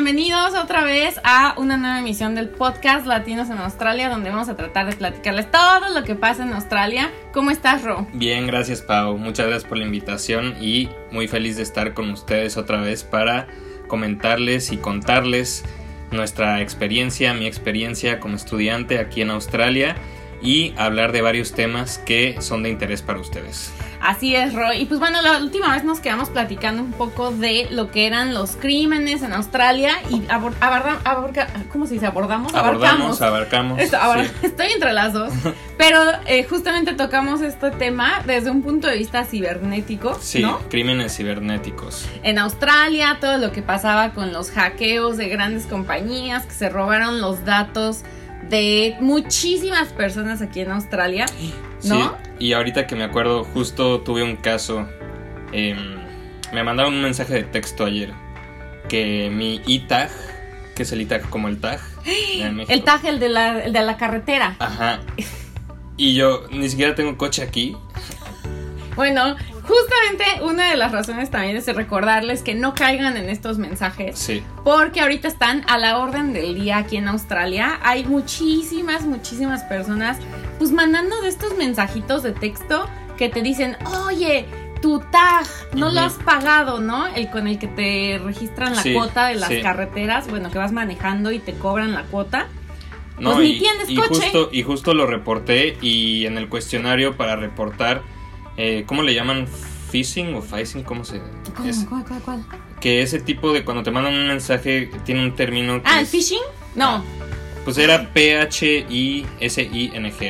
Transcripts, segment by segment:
bienvenidos otra vez a una nueva emisión del podcast Latinos en Australia, donde vamos a tratar de platicarles todo lo que pasa en Australia. ¿Cómo estás, Ro? Bien, gracias, Pau. Muchas gracias por la invitación y muy feliz de estar con ustedes otra vez para comentarles y contarles nuestra experiencia, mi experiencia como estudiante aquí en Australia y hablar de varios temas que son de interés para ustedes. Así es, Roy. Y pues bueno, la última vez nos quedamos platicando un poco de lo que eran los crímenes en Australia y abordamos, ¿cómo se dice? Abordamos, abarcamos. Abarcamos, Estoy entre las dos. Pero eh, justamente tocamos este tema desde un punto de vista cibernético. Sí, crímenes cibernéticos. En Australia, todo lo que pasaba con los hackeos de grandes compañías que se robaron los datos de muchísimas personas aquí en Australia, ¿no? Sí, y ahorita que me acuerdo, justo tuve un caso. Em, me mandaron un mensaje de texto ayer que mi e-tag, que es el e-tag como el tag. El tag, el de, la, el de la carretera. Ajá. Y yo ni siquiera tengo coche aquí. Bueno, justamente una de las razones también es recordarles que no caigan en estos mensajes. Sí. Porque ahorita están a la orden del día aquí en Australia. Hay muchísimas, muchísimas personas pues mandando de estos mensajitos de texto que te dicen, oye, tu tag no lo has pagado, ¿no? El con el que te registran la cuota de las carreteras, bueno, que vas manejando y te cobran la cuota. No, pues ni tienes coche. Justo, y justo lo reporté y en el cuestionario para reportar eh, ¿cómo le llaman? ¿Phishing o phishing? ¿Cómo se...? ¿Cuál, cuál, cuál? Que ese tipo de cuando te mandan un mensaje tiene un término... ah, ¿el phishing? No. Ah, pues era P-H-I-S-I-N-G,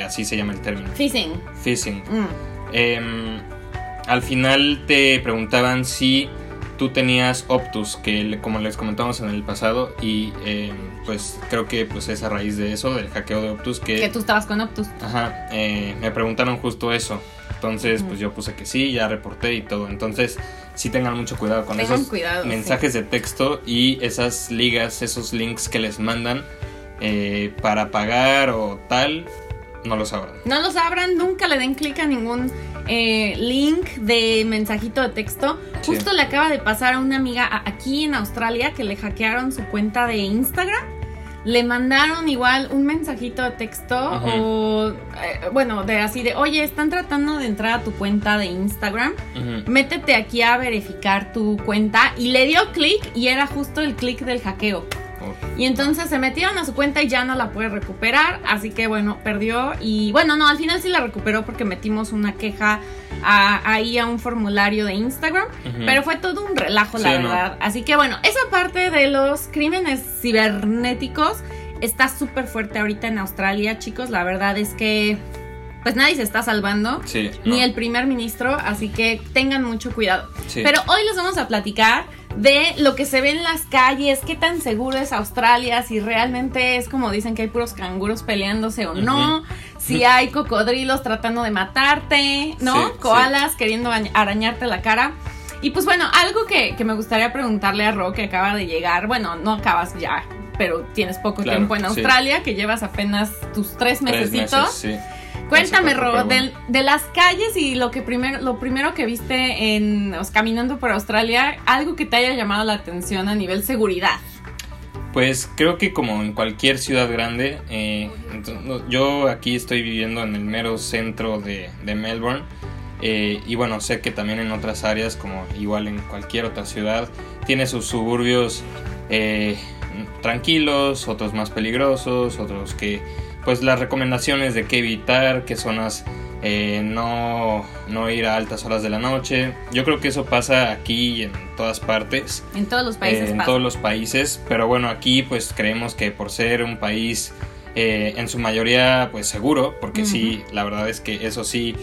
así se llama el término. Phishing. Phishing. Mm. Em, al final te preguntaban si tú tenías Optus, que como les comentamos en el pasado, y em, pues creo que pues es a raíz de eso, del hackeo de Optus, que... Que tú estabas con Optus. Ajá, eh, me preguntaron justo eso. Entonces, pues yo puse que sí, ya reporté y todo. Entonces, sí tengan mucho cuidado con esos mensajes de texto y esas ligas, esos links que les mandan eh, para pagar o tal. No los abran. No los abran, nunca le den clic a ningún eh, link de mensajito de texto. Justo le acaba de pasar a una amiga aquí en Australia que le hackearon su cuenta de Instagram le mandaron igual un mensajito de texto o, eh, bueno, de así de, oye, están tratando de entrar a tu cuenta de Instagram, métete aquí a verificar tu cuenta y le dio clic y era justo el clic del hackeo. Y entonces se metieron a su cuenta y ya no la puede recuperar. Así que bueno, perdió. Y bueno, no, al final sí la recuperó porque metimos una queja ahí a un formulario de Instagram. Pero fue todo un relajo, la verdad. Así que bueno, esa parte de los crímenes cibernéticos está súper fuerte ahorita en Australia, chicos. La verdad es que pues nadie se está salvando, ni el primer ministro, así que tengan mucho cuidado. Pero hoy les vamos a platicar de lo que se ve en las calles, qué tan seguro es Australia, si realmente es como dicen que hay puros canguros peleándose o no, si hay cocodrilos tratando de matarte, ¿no? Koalas queriendo arañarte la cara. Y pues bueno, algo que, me gustaría preguntarle a Ro, que acaba de llegar, bueno, no acabas ya, pero tienes poco tiempo en Australia, que llevas apenas tus tres, tres mesecitos. Cuéntame, Ro, de, las calles y lo que primero, lo primero que viste en caminando por Australia, algo que te haya llamado la atención a nivel seguridad. Pues creo que como en cualquier ciudad grande, eh, yo aquí estoy viviendo en el mero centro de, Melbourne eh, y bueno, sé que también en otras áreas, como igual en cualquier otra ciudad, tiene sus suburbios eh, tranquilos, otros más peligrosos, otros que pues las recomendaciones de qué evitar, qué zonas eh, no, no, ir a altas horas de la noche. Yo creo que eso pasa aquí y en todas partes. En todos los países. Eh, en todos los países. Pero bueno, aquí pues creemos que por ser un país eh, en su mayoría pues seguro, porque sí, la verdad es que eso sí,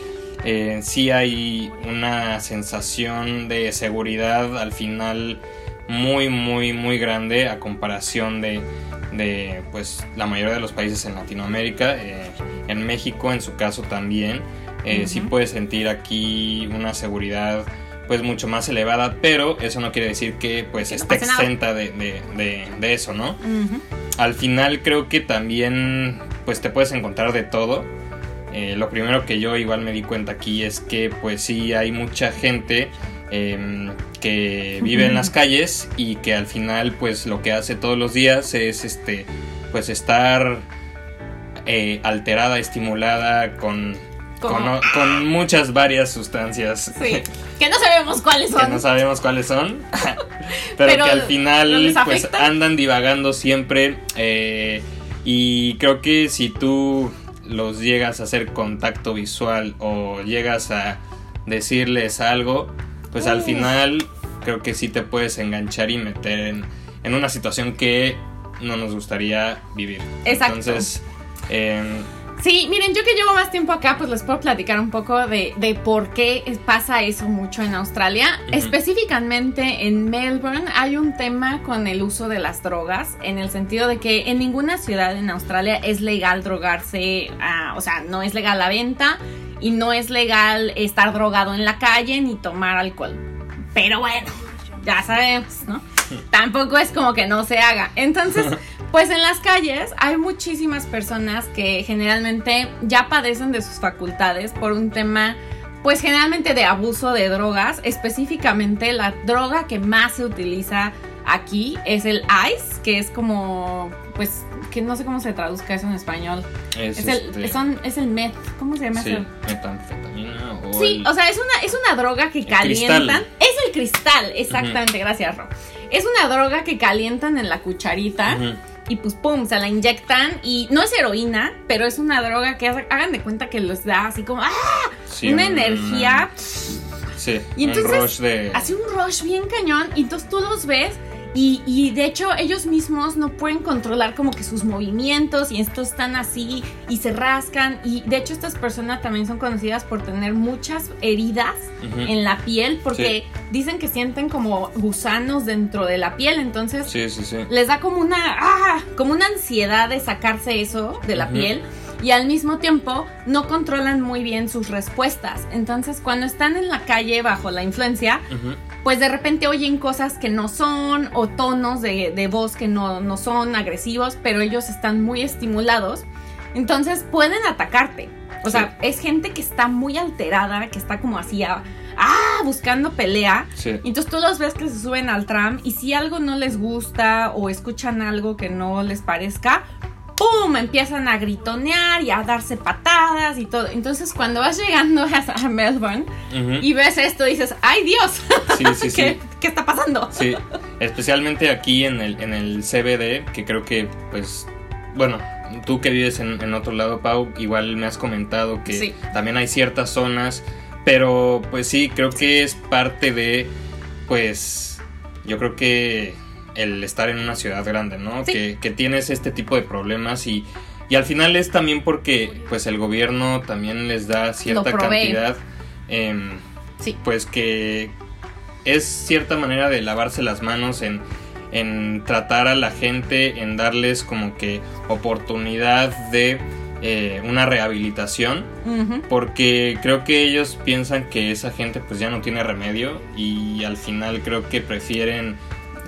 sí hay una sensación de seguridad al final muy, muy, muy grande a comparación de de pues la mayoría de los países en Latinoamérica, eh, en México en su caso también, eh, sí puedes sentir aquí una seguridad pues mucho más elevada, pero eso no quiere decir que pues esté exenta de, de, eso, ¿no? Al final creo que también pues te puedes encontrar de todo. Eh, lo primero que yo igual me di cuenta aquí es que pues sí hay mucha gente em, que vive en las calles y que al final pues lo que hace todos los días es este pues estar eh, alterada, estimulada con, con, muchas varias sustancias. Sí, que no sabemos cuáles son. que no sabemos cuáles son, pero, que al final pues andan divagando siempre eh, y creo que si tú los llegas a hacer contacto visual o llegas a decirles algo, pues al final creo que sí te puedes enganchar y meter en, en una situación que no nos gustaría vivir. Exacto. Entonces, eh, Sí, miren, yo que llevo más tiempo acá, pues les puedo platicar un poco de, por qué pasa eso mucho en Australia. Específicamente en Melbourne hay un tema con el uso de las drogas, en el sentido de que en ninguna ciudad en Australia es legal drogarse, ah, o sea, no es legal la venta y no es legal estar drogado en la calle ni tomar alcohol. Pero bueno, ya sabemos, ¿no? Tampoco es como que no se haga. Entonces... Pues en las calles hay muchísimas personas que generalmente ya padecen de sus facultades por un tema, pues generalmente de abuso de drogas. Específicamente la droga que más se utiliza aquí es el ice, que es como, pues, que no sé cómo se traduzca eso en español. Es, el, este son, es el meth, ¿cómo se llama sí, eso? Metanfetamina o Sí, o sea, es una, es una droga que calientan. Es el cristal, exactamente, gracias, Ro. Es una droga que calientan en la cucharita y pues pum, se la inyectan y no es heroína, pero es una droga que hagan de cuenta que les da así como ¡ah! una energía. Sí, y entonces, un rush de... Hace un rush bien cañón y entonces tú los ves y, de hecho ellos mismos no pueden controlar como que sus movimientos y estos están así y se rascan y de hecho estas personas también son conocidas por tener muchas heridas en la piel porque dicen que sienten como gusanos dentro de la piel entonces les da como una ¡ah! como una ansiedad de sacarse eso de la piel y al mismo tiempo no controlan muy bien sus respuestas. Entonces, cuando están en la calle bajo la influencia, pues de repente oyen cosas que no son o tonos de, voz que no, no son agresivos, pero ellos están muy estimulados. Entonces pueden atacarte. O sea, es gente que está muy alterada, que está como así, ah, buscando pelea. Y entonces tú los ves que se suben al tram y si algo no les gusta o escuchan algo que no les parezca, ¡pum! Empiezan a gritonear y a darse patadas y todo. Entonces, cuando vas llegando a Melbourne y ves esto, dices, ¡ay Dios! Sí, sí, ¿Qué, ¿Qué, está pasando? Sí, especialmente aquí en el, en el CBD, que creo que, pues, bueno, tú que vives en, otro lado, Pau, igual me has comentado que también hay ciertas zonas, pero pues sí, creo que es parte de, pues, yo creo que el estar en una ciudad grande, ¿no? Que, tienes este tipo de problemas y, y, al final es también porque pues el gobierno también les da cierta cantidad, em, sí. pues que es cierta manera de lavarse las manos en, en tratar a la gente, en darles como que oportunidad de eh, una rehabilitación, porque creo que ellos piensan que esa gente pues ya no tiene remedio y al final creo que prefieren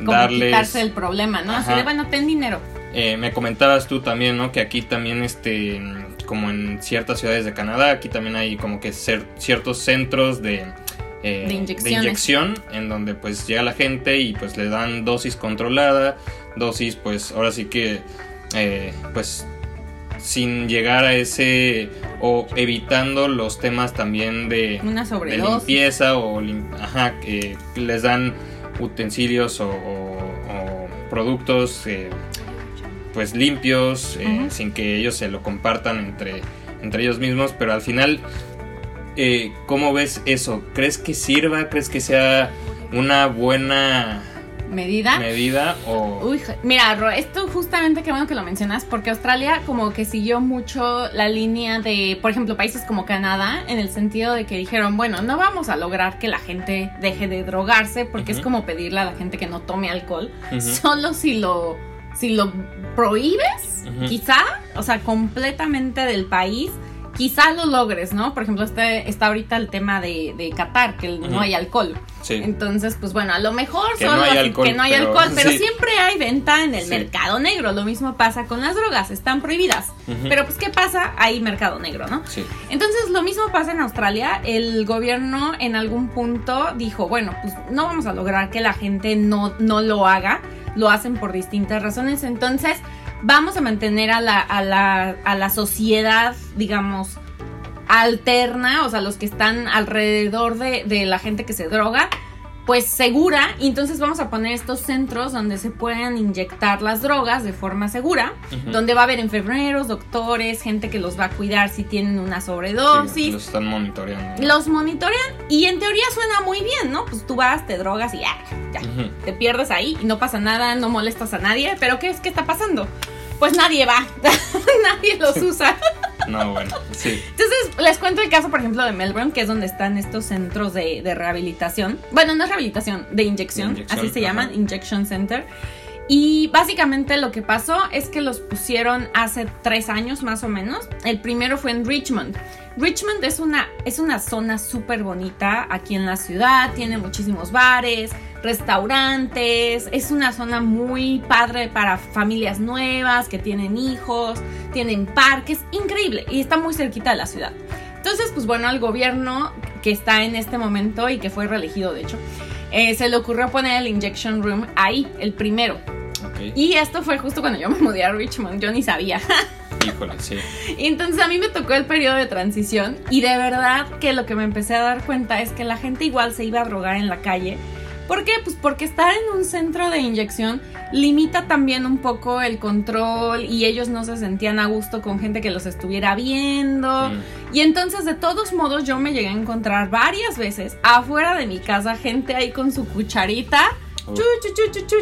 como quitarse el problema, ¿no? Así de, bueno, ten dinero. Eh, me comentabas tú también, ¿no? Que aquí también, este, como en ciertas ciudades de Canadá, aquí también hay como que ciertos centros de, eh, de, inyección en donde pues llega la gente y pues le dan dosis controlada, dosis pues ahora sí que, eh, pues sin llegar a ese o evitando los temas también de, Una de limpieza o ajá, que les dan utensilios o, productos eh, pues limpios, eh, sin que ellos se lo compartan entre, entre ellos mismos, pero al final, eh, ¿cómo ves eso? ¿Crees que sirva? ¿Crees que sea una buena medida. Medida o. Uy, mira, esto justamente qué bueno que lo mencionas, porque Australia como que siguió mucho la línea de, por ejemplo, países como Canadá, en el sentido de que dijeron, bueno, no vamos a lograr que la gente deje de drogarse, porque es como pedirle a la gente que no tome alcohol, solo si lo, si lo prohíbes, quizá, o sea, completamente del país quizá lo logres, ¿no? Por ejemplo, este, está ahorita el tema de, de Qatar, que no hay alcohol. Sí. Entonces, pues bueno, a lo mejor que no hay alcohol, que no hay pero, alcohol, pero siempre hay venta en el mercado negro. Lo mismo pasa con las drogas, están prohibidas. Pero pues, ¿qué pasa? Hay mercado negro, ¿no? Sí. Entonces, lo mismo pasa en Australia. El gobierno en algún punto dijo, bueno, pues no vamos a lograr que la gente no, no lo haga. Lo hacen por distintas razones. Entonces, vamos a mantener a la, a la, a la sociedad, digamos, alterna, o sea, los que están alrededor de, de, la gente que se droga, pues segura. Y entonces vamos a poner estos centros donde se puedan inyectar las drogas de forma segura, donde va a haber enfermeros, doctores, gente que los va a cuidar si tienen una sobredosis. los están monitoreando. Los monitorean y en teoría suena muy bien, ¿no? Pues tú vas, te drogas y ya, ya, te pierdes ahí y no pasa nada, no molestas a nadie. Pero ¿qué es que está pasando? Pues nadie va, nadie los usa. No, bueno, sí. Entonces, les cuento el caso, por ejemplo, de Melbourne, que es donde están estos centros de, de rehabilitación. Bueno, no es rehabilitación, de inyección, de inyección así se ajá. llaman, Injection Center. Y básicamente lo que pasó es que los pusieron hace tres años más o menos. El primero fue en Richmond. Richmond es una, es una zona súper bonita aquí en la ciudad, tiene muchísimos bares, restaurantes, es una zona muy padre para familias nuevas que tienen hijos, tienen parques, increíble y está muy cerquita de la ciudad. Entonces, pues bueno, al gobierno que está en este momento y que fue reelegido de hecho, eh, se le ocurrió poner el Injection Room ahí, el primero. Okay. Y esto fue justo cuando yo me mudé a Richmond, yo ni sabía. Híjole, sí. Entonces a mí me tocó el periodo de transición y de verdad que lo que me empecé a dar cuenta es que la gente igual se iba a drogar en la calle. ¿Por qué? Pues porque estar en un centro de inyección limita también un poco el control y ellos no se sentían a gusto con gente que los estuviera viendo. Mm. Y entonces de todos modos yo me llegué a encontrar varias veces afuera de mi casa gente ahí con su cucharita Chu,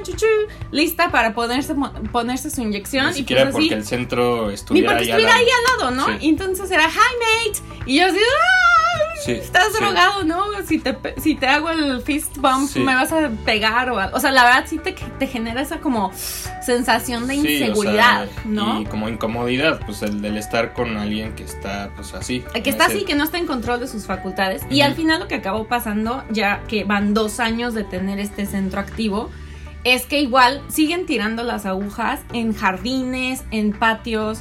chu, chu, lista para ponerse, ponerse su inyección. Ni siquiera y pues porque así, el centro estuviera, ni porque ahí, estuviera al lado. ahí al lado, ¿no? Sí. Y entonces era, hi mate. Y yo así, ¡ah! Sí, Estás sí. drogado, ¿no? Si te, si te hago el fist bump, Sí. me vas a pegar o. O sea, la verdad sí te, te genera esa como sensación de Sí, o sea, inseguridad, ¿no? Y como incomodidad, pues el del estar con alguien que está, pues así. que está así, que no está en control de sus facultades. Y al final lo que acabó pasando, ya que van dos años de tener este centro activo, es que igual siguen tirando las agujas en jardines, en patios,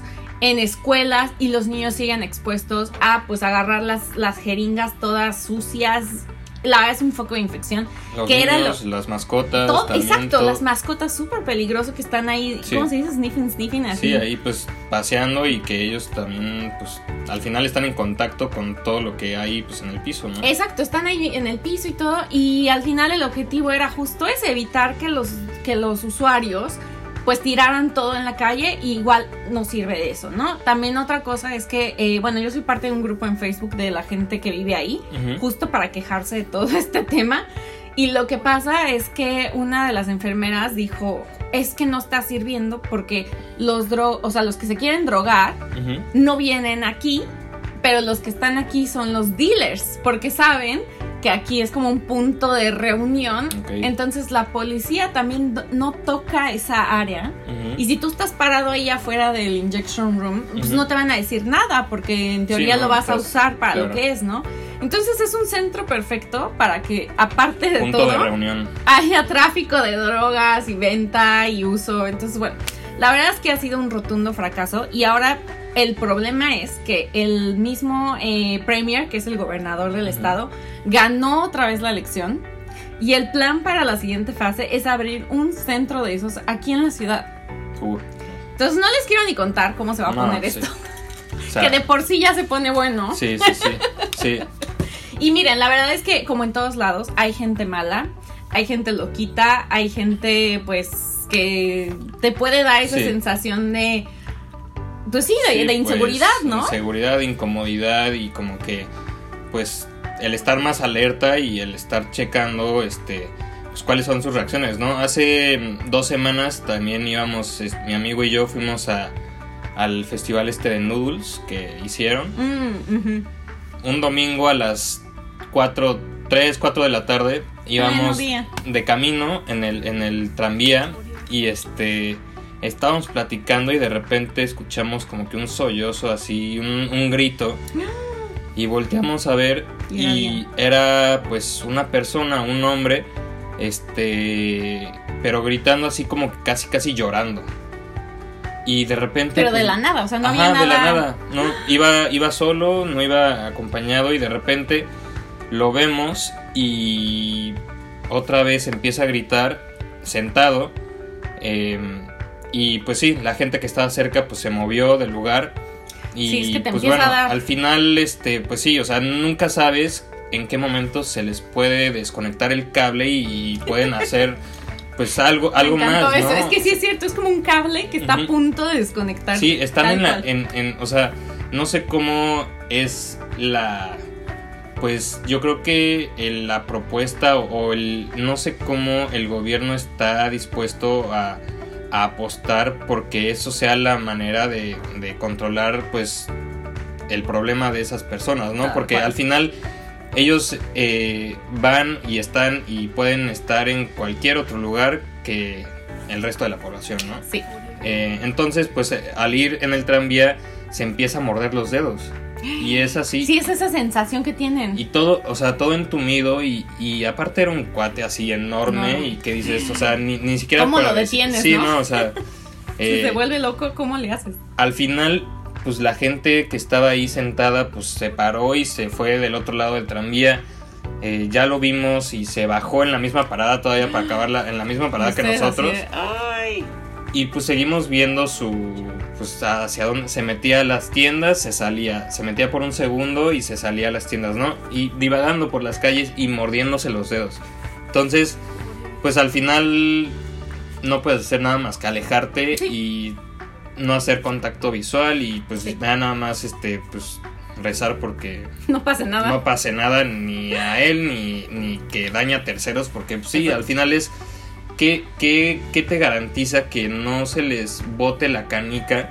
en escuelas y los niños siguen expuestos a pues agarrar las, las jeringas todas sucias. La verdad es un foco de infección. Los que era niños, las mascotas, Todo- también, exacto, todo- las mascotas súper peligroso que están ahí, Sí. ¿cómo se dice? Sniffing, sniffing, así. Sí, ahí pues paseando y que ellos también, pues al final están en contacto con todo lo que hay pues en el piso, ¿no? Exacto, están ahí en el piso y todo. Y al final el objetivo era justo ese, evitar que los, que los usuarios pues tiraran todo en la calle y igual no sirve de eso, ¿no? También otra cosa es que, eh, bueno, yo soy parte de un grupo en Facebook de la gente que vive ahí, justo para quejarse de todo este tema. Y lo que pasa es que una de las enfermeras dijo, es que no está sirviendo porque los dro o sea, los que se quieren drogar no vienen aquí, pero los que están aquí son los dealers, porque saben que aquí es como un punto de reunión. Entonces la policía también no toca esa área. Y si tú estás parado ahí afuera del injection room, pues no te van a decir nada, porque en teoría Sí, no, lo vas a pues, usar para lo que es, ¿no? Entonces es un centro perfecto para que, aparte de Punto todo, de reunión. haya tráfico de drogas y venta y uso. Entonces, bueno, la verdad es que ha sido un rotundo fracaso y ahora el problema es que el mismo eh, Premier, que es el gobernador del estado, ganó otra vez la elección y el plan para la siguiente fase es abrir un centro de esos aquí en la ciudad. Uh, Entonces no les quiero ni contar cómo se va a No, poner sí. esto, o sea, que de por sí ya se pone bueno. Sí, sí, sí. Sí, Y miren, la verdad es que como en todos lados hay gente mala, hay gente loquita, hay gente pues que te puede dar esa Sí. sensación de pues sí, de, sí, de pues, inseguridad, ¿no? Inseguridad, incomodidad y como que, pues, el estar más alerta y el estar checando, este, pues, cuáles son sus reacciones, ¿no? Hace mm, dos semanas también íbamos, es- mi amigo y yo fuimos a, al festival este de noodles que hicieron. Mm. Un domingo a las 4, 3, 4 de la tarde íbamos Bueno, día. de camino en el, en el tranvía y este estábamos platicando y de repente escuchamos como que un sollozo así, un, un grito. Y volteamos a ver Y era pues una persona, un hombre, este, pero gritando así como que casi casi llorando. Y de repente Pero de pues, la nada, o sea, no Ajá, había nada. de la nada. No, iba, iba solo, no iba acompañado y de repente lo vemos y otra vez empieza a gritar sentado. eh, y pues sí, la gente que estaba cerca pues se movió del lugar. Y Sí, es que te pues bueno, a dar- al final, este, pues sí, o sea, nunca sabes en qué momento se les puede desconectar el cable y pueden hacer pues algo, algo más. eso. ¿no? Es que sí es cierto, es como un cable que está a punto de desconectar. Sí, están en la, en, en- o sea, no sé cómo es la, pues yo creo que el- la propuesta o, o el, no sé cómo el gobierno está dispuesto a, a apostar porque eso sea la manera de, de controlar, pues, el problema de esas personas, ¿no? Porque cual. al final ellos eh, van y están y pueden estar en cualquier otro lugar que el resto de la población, ¿no? Sí. Eh, entonces, pues al ir en el tranvía se empieza a morder los dedos. Y es así. Sí, es esa sensación que tienen. Y todo, o sea, todo entumido y, y aparte era un cuate así enorme No. y que dices, o sea, ni, ni siquiera... ¿Cómo lo detienes, Sí, no? no, o sea... si eh, se vuelve loco, ¿cómo le haces? al final, pues la gente que estaba ahí sentada, pues se paró y se fue del otro lado del tranvía. Eh, ya lo vimos y se bajó en la misma parada todavía para acabarla en la misma parada que así nosotros. Ay. Y pues seguimos viendo su. Pues hacia dónde se metía a las tiendas, se salía. Se metía por un segundo y se salía a las tiendas, ¿no? Y divagando por las calles y mordiéndose los dedos. Entonces, pues al final no puedes hacer nada más que alejarte Sí. y no hacer contacto visual y pues Sí. nada más este pues rezar porque No pasa nada. no pase nada ni a él ni, ni que daña a terceros porque pues, sí, al final es ¿qué, qué, qué te garantiza que no se les bote la canica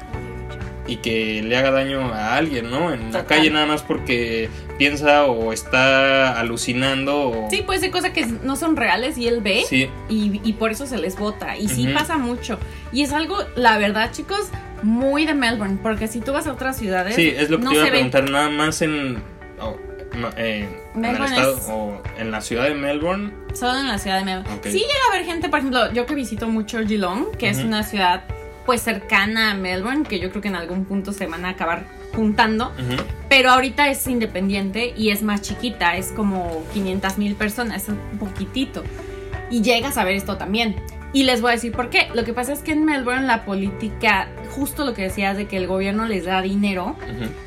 y que le haga daño a alguien, ¿no? En la calle nada más porque piensa o está alucinando o... Sí, puede ser cosas que no son reales y él ve Sí, y, y por eso se les vota. Y sí pasa mucho. Y es algo, la verdad, chicos, muy de Melbourne. Porque si tú vas a otras ciudades, sí, es lo que no te iba a ve. preguntar, nada más en... o, no, eh, en el Melbourne estado es- o en la ciudad de Melbourne. Solo en la ciudad de Melbourne. Ok. Sí llega a haber gente, por ejemplo, yo que visito mucho Geelong, que es una ciudad pues cercana a Melbourne, que yo creo que en algún punto se van a acabar juntando. Pero ahorita es independiente y es más chiquita, es como 500 mil personas, es un poquitito. Y llegas a ver esto también. Y les voy a decir por qué. Lo que pasa es que en Melbourne la política, justo lo que decías de que el gobierno les da dinero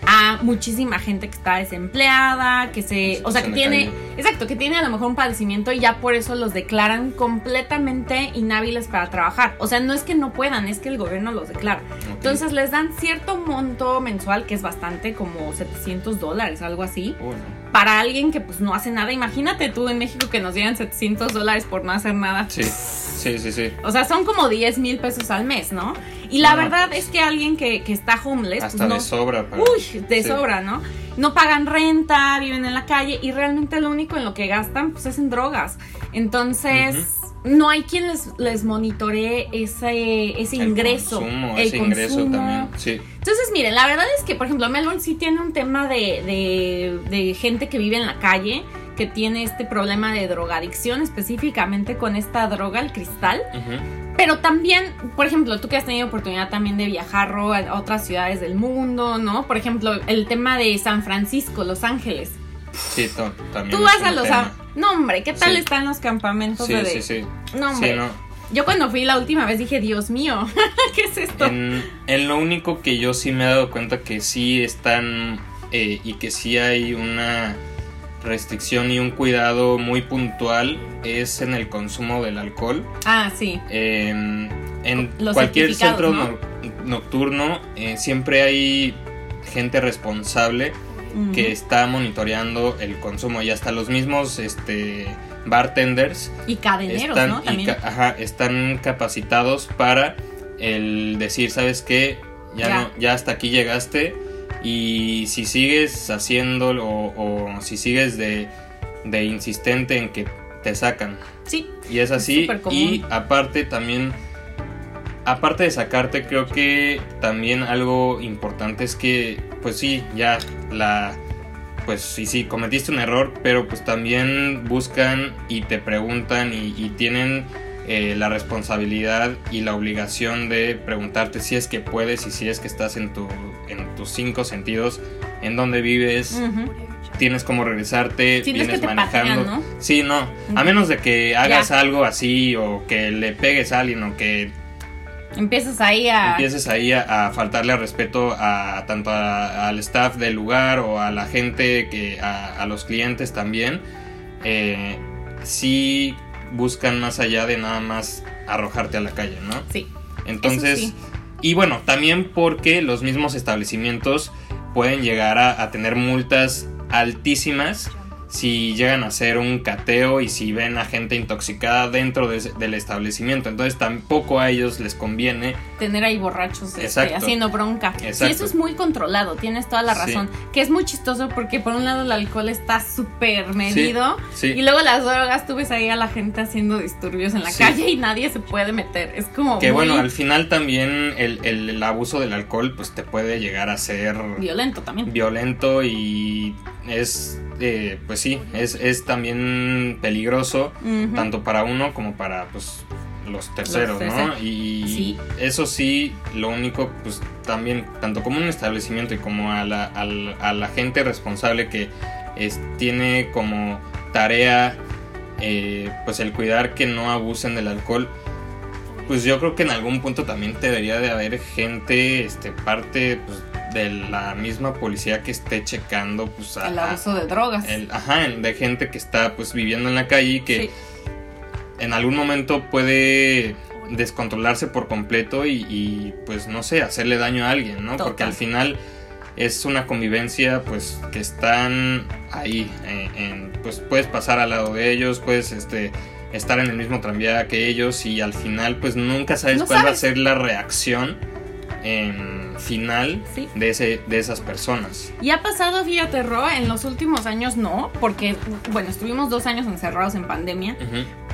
a muchísima gente que está desempleada, que se, o sea, que tiene, exacto, que tiene a lo mejor un padecimiento y ya por eso los declaran completamente inhábiles para trabajar. O sea, no es que no puedan, es que el gobierno los declara. Entonces les dan cierto monto mensual que es bastante, como 700 dólares, algo así, Bueno, para alguien que pues no hace nada. Imagínate tú en México que nos dieran 700 dólares por no hacer nada. sí, sí, sí, sí. O sea, son como 10 mil pesos al mes, ¿no? Y la No, verdad pues, es que alguien que, que está homeless, pues Hasta no, de sobra. para- Uy, de sí. sobra, ¿no? No pagan renta, viven en la calle y realmente lo único en lo que gastan pues es en drogas. Entonces, no hay quien les, les monitoree ese, ese El ingreso. consumo, el ese ingreso consumo. también. Sí. Entonces, miren, la verdad es que, por ejemplo, Melbourne sí tiene un tema de, de, de gente que vive en la calle, que tiene este problema de drogadicción, específicamente con esta droga, el cristal. Pero también, por ejemplo, tú que has tenido oportunidad también de viajar Ro, a otras ciudades del mundo, ¿no? Por ejemplo, el tema de San Francisco, Los Ángeles. Sí, también. Tú vas a los... a- No, hombre, ¿qué tal Sí. están los campamentos Sí, de... sí, sí. No, hombre. Sí, no. Yo cuando fui la última vez dije, Dios mío, ¿qué es esto? En, en lo único que yo sí me he dado cuenta que sí están eh, y que sí hay una restricción y un cuidado muy puntual es en el consumo del alcohol. Ah, sí. Eh, en Los cualquier centro no- nocturno eh, siempre hay gente responsable Que está monitoreando el consumo y hasta los mismos este bartenders Y cadeneros, están, ¿no? También. ca- ajá, están capacitados para el decir, ¿sabes qué? Ya, Ya. No, ya hasta aquí llegaste y si sigues haciéndolo o, o si sigues de, de insistente en que te sacan. Sí, Y es así. y aparte también aparte de sacarte, creo que también algo importante es que, pues sí, ya la pues sí, sí, cometiste un error, pero pues también buscan y te preguntan y, tienen eh, la responsabilidad y la obligación de preguntarte si es que puedes y si es que estás en, tu, en tus cinco sentidos, en dónde vives. Tienes cómo regresarte, vienes manejando. ¿no? Sí, no. A menos de que hagas algo así o que le pegues a alguien o que Empiezas ahí a... Empieces ahí a, faltarle al respeto a tanto al staff del lugar o a la gente, que a, los clientes también. Eh, sí buscan más allá de nada más arrojarte a la calle, ¿no? Sí. Entonces, y bueno, también porque los mismos establecimientos pueden llegar a tener multas altísimas si llegan a hacer un cateo y si ven a gente intoxicada dentro del establecimiento. Entonces tampoco a ellos les conviene tener ahí borrachos este, haciendo bronca. Y eso es muy controlado, tienes toda la razón. Que es muy chistoso porque por un lado el alcohol está súper medido y luego las drogas, tú ves ahí a la gente haciendo disturbios en la calle y nadie se puede meter. Es como... Que bueno, al final también el, el abuso del alcohol pues te puede llegar a ser... Violento también. Violento y es eh, pues sí, es, también peligroso, tanto para uno como para pues, los terceros, ¿no? Y eso sí, lo único, pues también, tanto como un establecimiento y como a la, a la, gente responsable que tiene como tarea, eh, pues el cuidar que no abusen del alcohol, pues yo creo que en algún punto también debería de haber gente, este, parte, pues, de la misma policía que esté checando pues el abuso de drogas. ajá de gente que está pues viviendo en la calle y que en algún momento puede descontrolarse por completo y, pues no sé hacerle daño a alguien no porque al final es una convivencia pues que están ahí eh, pues puedes pasar al lado de ellos puedes este estar en el mismo tranvía que ellos y al final pues nunca sabes cuál va a ser la reacción final de, ese, de esas personas. Y ha pasado, fíjate, Ro, en los últimos años no, porque, bueno, estuvimos dos años encerrados en pandemia,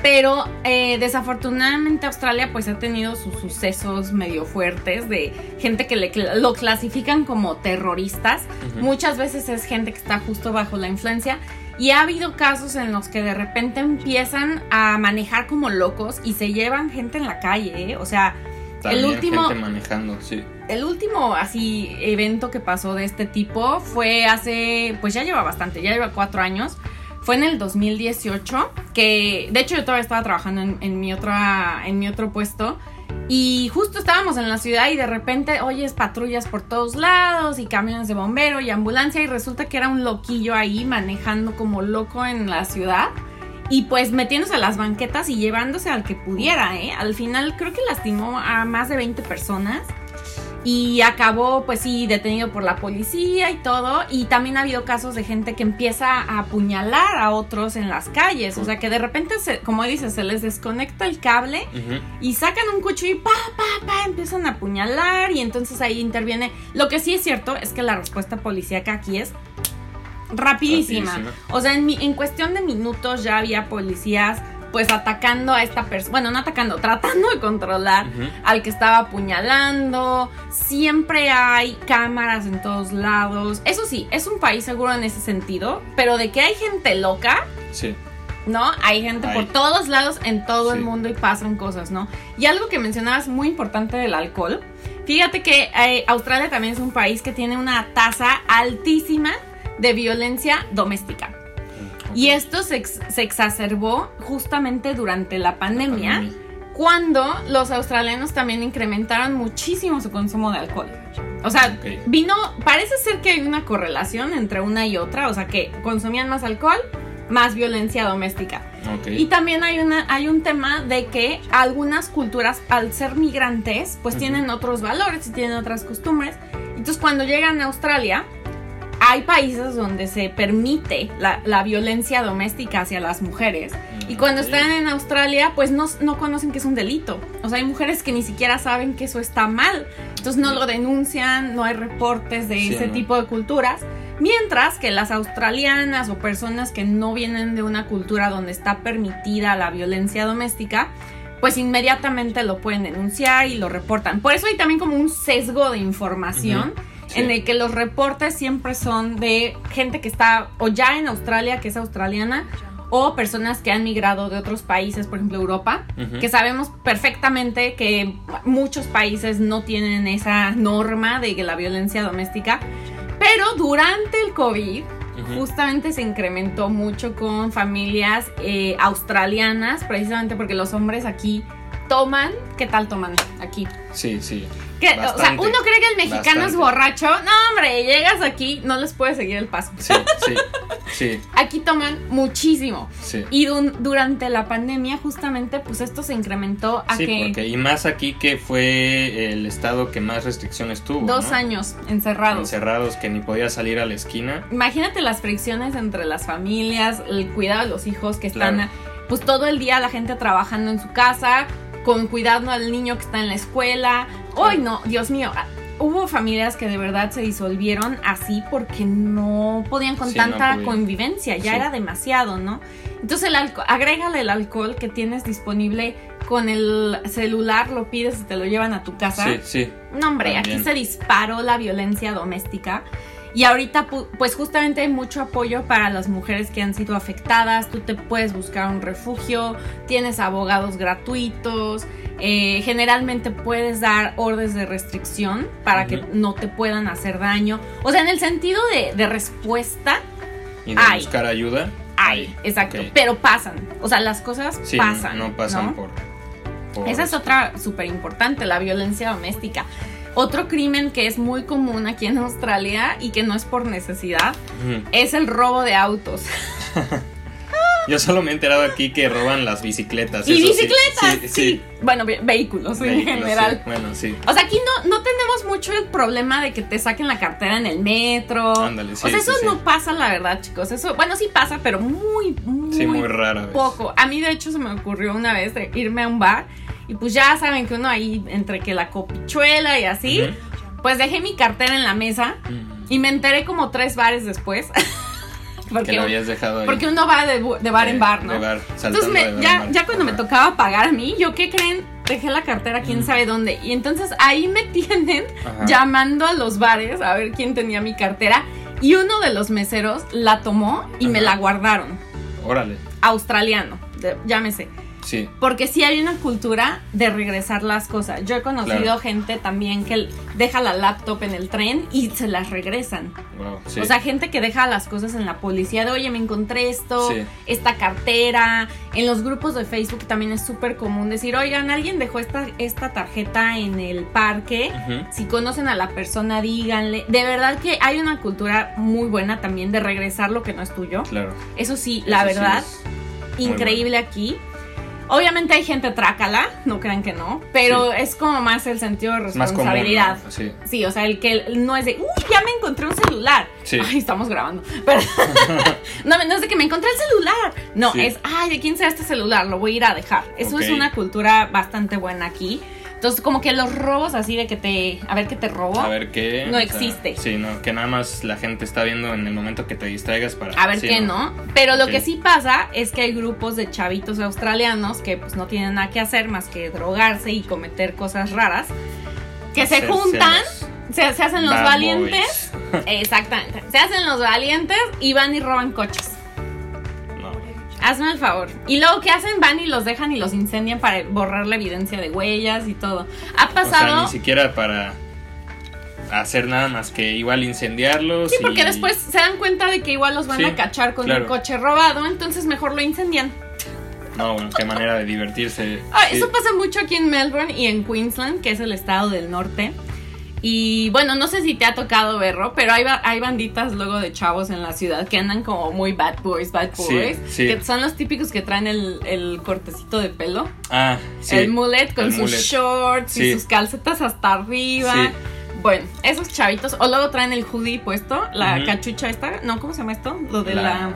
pero eh, desafortunadamente Australia pues ha tenido sus sucesos medio fuertes de gente que le, lo clasifican como terroristas. Muchas veces es gente que está justo bajo la influencia. Y ha habido casos en los que de repente empiezan a manejar como locos y se llevan gente en la calle, ¿eh? O sea, el último manejando, sí. El último así evento que pasó de este tipo fue hace, pues ya lleva bastante, ya lleva cuatro años. Fue en el 2018, que de hecho yo todavía estaba trabajando en, mi, otra, en mi otro puesto. Y justo estábamos en la ciudad y de repente oyes patrullas por todos lados y camiones de bombero y ambulancia y resulta que era un loquillo ahí manejando como loco en la ciudad y pues metiéndose a las banquetas y llevándose al que pudiera, ¿eh? Al final creo que lastimó a más de 20 personas y acabó pues sí detenido por la policía y todo. Y también ha habido casos de gente que empieza a apuñalar a otros en las calles. O sea que de repente se, como dices se les desconecta el cable y sacan un cuchillo y pa pa pa empiezan a apuñalar y entonces ahí interviene. Lo que sí es cierto es que la respuesta policíaca aquí es rapidísima. O sea, en, en cuestión de minutos ya había policías pues atacando a esta persona, bueno, no atacando, tratando de controlar al que estaba apuñalando. Siempre hay cámaras en todos lados. Eso sí, es un país seguro en ese sentido, pero de que hay gente loca. Sí. ¿No? Hay gente por todos lados en todo el mundo y pasan cosas, ¿no? Y algo que mencionabas muy importante del alcohol. Fíjate que eh, Australia también es un país que tiene una tasa altísima de violencia doméstica. Y esto se, exacerbó justamente durante la pandemia, cuando los australianos también incrementaron muchísimo su consumo de alcohol. O sea, vino, parece ser que hay una correlación entre una y otra, o sea, que consumían más alcohol, más violencia doméstica. Y también hay, una, hay un tema de que algunas culturas, al ser migrantes, pues tienen otros valores y tienen otras costumbres. Entonces, cuando llegan a Australia, hay países donde se permite la, violencia doméstica hacia las mujeres. Y cuando están en Australia, pues no, no, conocen que es un delito. O sea, hay mujeres que ni siquiera saben que eso está mal. Entonces no lo denuncian, no hay reportes de ese tipo de culturas. Mientras que las australianas o personas que no vienen de una cultura donde está permitida la violencia doméstica, pues inmediatamente lo pueden denunciar y lo reportan. Por eso hay también como un sesgo de información. En el que los reportes siempre son de gente que está o ya en Australia, que es australiana, o personas que han migrado de otros países, por ejemplo Europa, que sabemos perfectamente que muchos países no tienen esa norma de la violencia doméstica, pero durante el COVID justamente se incrementó mucho con familias eh, australianas, precisamente porque los hombres aquí toman, ¿qué tal toman aquí? Sí, sí. O sea, uno cree que el mexicano es borracho. No, hombre, llegas aquí, no les puedes seguir el paso. Sí, sí, sí. Aquí toman muchísimo. Sí. Y durante la pandemia, justamente, pues esto se incrementó a sí, que. Porque, y más aquí que fue el estado que más restricciones tuvo. Dos años encerrados. Encerrados, que ni podía salir a la esquina. Imagínate las fricciones entre las familias, el cuidado de los hijos que están. Pues todo el día la gente trabajando en su casa, con cuidando al niño que está en la escuela. Hoy no, Dios mío, ah, hubo familias que de verdad se disolvieron así porque no podían con tanta convivencia, ya era demasiado, ¿no? Entonces el agrégale el alcohol que tienes disponible con el celular, lo pides y te lo llevan a tu casa. Sí, sí. No, hombre, aquí se disparó la violencia doméstica. Y ahorita, pues justamente hay mucho apoyo para las mujeres que han sido afectadas. Tú te puedes buscar un refugio, tienes abogados gratuitos. Eh, generalmente puedes dar órdenes de restricción para que no te puedan hacer daño. O sea, en el sentido de, respuesta. ¿Y de buscar ayuda? Hay, exacto. Pero pasan. O sea, las cosas pasan. No, pasan por, Esa es otra súper importante, la violencia doméstica. Otro crimen que es muy común aquí en Australia y que no es por necesidad es el robo de autos. Yo solo me he enterado aquí que roban las bicicletas. ¿Y bicicletas? Sí, Bueno, vehículos, en general. Bueno, sí. O sea, aquí no, no tenemos mucho el problema de que te saquen la cartera en el metro. Ándale, sí, o sea, eso no pasa, la verdad, chicos. Eso, bueno, sí pasa, pero muy, muy, muy rara poco. A mí, de hecho, se me ocurrió una vez de irme a un bar y pues ya saben que uno ahí, entre que la copichuela y así, pues dejé mi cartera en la mesa y me enteré como tres bares después. porque, lo habías dejado ahí. Porque uno va de, bar en bar, ¿no? entonces ya, ya cuando me tocaba pagar a mí, ¿yo qué creen? Dejé la cartera quién sabe dónde. Y entonces ahí me tienen llamando a los bares a ver quién tenía mi cartera. Y uno de los meseros la tomó y me la guardaron. Órale. Australiano, llámese. Sí. Porque sí hay una cultura de regresar las cosas. Yo he conocido gente también que deja la laptop en el tren y se las regresan. O sea, gente que deja las cosas en la policía de, oye, me encontré esto, esta cartera. En los grupos de Facebook también es súper común decir, oigan, alguien dejó esta, esta tarjeta en el parque. Si conocen a la persona, díganle. De verdad que hay una cultura muy buena también de regresar lo que no es tuyo. Claro. Eso sí, la verdad, increíble aquí. Obviamente hay gente trácala, no crean que no, pero es como más el sentido de responsabilidad. sí. o sea, el que no es de, uy, ya me encontré un celular. Sí. Ay, estamos grabando. Pero no, no es de que me encontré el celular. No, es, ay, ¿de quién será este celular? Lo voy a ir a dejar. Eso es una cultura bastante buena aquí. Entonces, como que los robos así de que te. A ver qué te robo. A ver qué. No existe. sí, no, que nada más la gente está viendo en el momento que te distraigas para. A ver qué, ¿no? Pero lo que sí pasa es que hay grupos de chavitos australianos que pues no tienen nada que hacer más que drogarse y cometer cosas raras. Que se juntan. Se, hacen los valientes. Exactamente. Se hacen los valientes y van y roban coches. Hazme el favor. Y luego, ¿qué hacen? Van y los dejan y los incendian para borrar la evidencia de huellas y todo. Ha pasado. O sea, ni siquiera para hacer nada más que igual incendiarlos. Sí, porque después se dan cuenta de que igual los van a cachar con un coche robado, entonces mejor lo incendian. No, bueno, qué manera de divertirse. Ah, eso pasa mucho aquí en Melbourne y en Queensland, que es el estado del norte. Y bueno, no sé si te ha tocado verlo, pero hay, hay banditas luego de chavos en la ciudad que andan como muy bad boys, bad boys. Que son los típicos que traen el, cortecito de pelo. Ah, sí. El mullet con sus shorts y sus calcetas hasta arriba. Bueno, esos chavitos. O luego traen el hoodie puesto, la cachucha esta. No, ¿cómo se llama esto? Lo de la.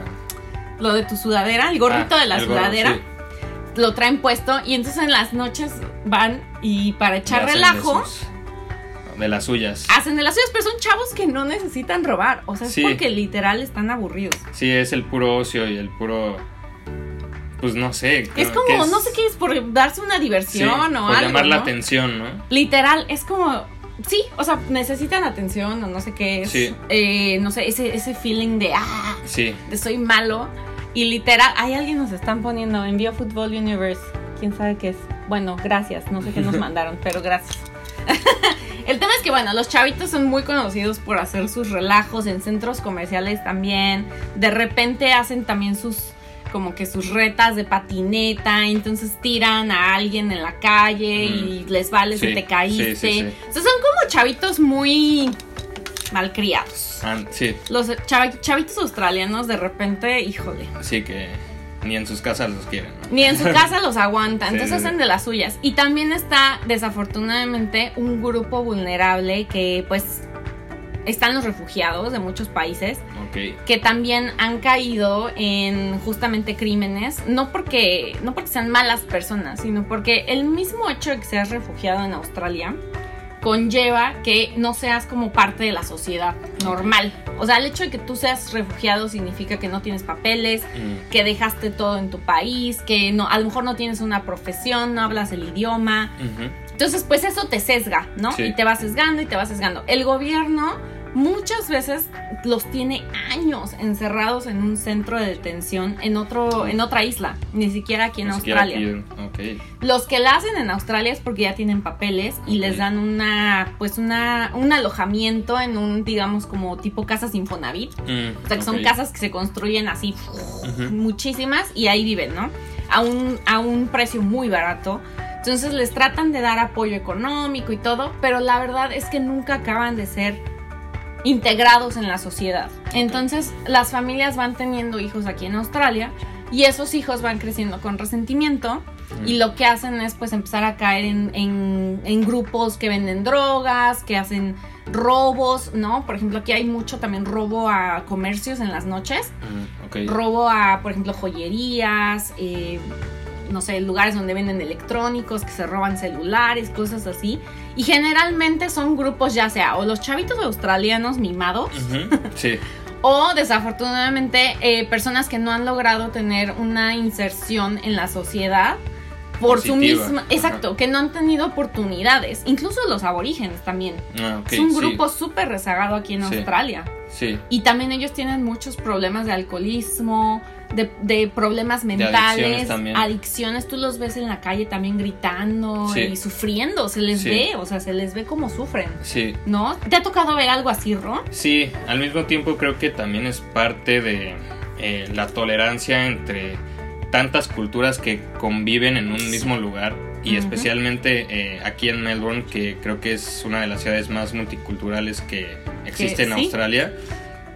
lo de tu sudadera, el gorrito ah, de la sudadera. Lo traen puesto y entonces en las noches van y para echar relajo de las suyas. Hacen de las suyas, pero son chavos que no necesitan robar. O sea, es porque literal están aburridos. Sí, es el puro ocio y el puro. pues no sé. Es como, no sé qué es, por darse una diversión o algo. Por llamar la ¿no? atención, ¿no? Literal, es como. Sí, o sea, necesitan atención o no sé qué es. Sí. Eh, no sé, ese, ese feeling de ah, Sí. de soy malo. Y literal, hay alguien nos están poniendo, envío Football Universe. ¿Quién sabe qué es? Bueno, gracias. No sé qué nos mandaron, pero gracias. El tema es que, bueno, los chavitos son muy conocidos por hacer sus relajos en centros comerciales también. De repente hacen también sus, como que sus retas de patineta. Entonces tiran a alguien en la calle y les vale si Sí, te caíste. sí, sí. O sea, son como chavitos muy malcriados. Ah, sí, Los chavi- chavitos australianos de repente, híjole, sí que ni en sus casas los quieren, ¿no? ni en su casa los aguantan, Sí, entonces hacen de las suyas. Y también está, desafortunadamente, un grupo vulnerable que pues están los refugiados de muchos países Ok. que también han caído en justamente crímenes, no porque, no porque sean malas personas, sino porque el mismo hecho de que seas refugiado en Australia conlleva que no seas como parte de la sociedad normal. O sea, el hecho de que tú seas refugiado significa que no tienes papeles, Mm, que dejaste todo en tu país, que no, a lo mejor no tienes una profesión, no hablas el idioma. Entonces, pues eso te sesga, ¿no? Sí. Y te va sesgando y te va sesgando. El gobierno muchas veces los tiene años encerrados en un centro de detención en otro en otra isla, ni siquiera aquí en Ni Australia. aquí. Los que la hacen en Australia es porque ya tienen papeles y les dan una pues una un alojamiento en un digamos como tipo casas Infonavit. Mm, O sea, que son casas que se construyen así, muchísimas, y ahí viven, ¿no? A un, a un precio muy barato. Entonces les tratan de dar apoyo económico y todo, pero la verdad es que nunca acaban de ser integrados en la sociedad. Entonces las familias van teniendo hijos aquí en Australia y esos hijos van creciendo con resentimiento y Mm. lo que hacen es pues empezar a caer en, en- en grupos que venden drogas, que hacen robos, ¿no? Por ejemplo, aquí hay mucho también robo a comercios en las noches, Mm, robo a, por ejemplo, joyerías, eh, no sé, lugares donde venden electrónicos, que se roban celulares, cosas así. Y generalmente son grupos ya sea o los chavitos australianos mimados Sí, o desafortunadamente eh, personas que no han logrado tener una inserción en la sociedad por su misma, ajá. exacto, que no han tenido oportunidades, incluso los aborígenes también. Ah, es un grupo súper rezagado aquí en Sí. Australia. Sí, Y también ellos tienen muchos problemas de alcoholismo, de, de problemas adicciones mentales, también. adicciones. Tú los ves en la calle también gritando Sí. y sufriendo, se les Sí. ve, o sea, se les ve como sufren, sí. ¿no? ¿Te ha tocado ver algo así, Ro? Sí, al mismo tiempo creo que también es parte de eh, la tolerancia entre tantas culturas que conviven en un mismo lugar y especialmente eh, aquí en Melbourne que creo que es una de las ciudades más multiculturales que existe en sí. Australia.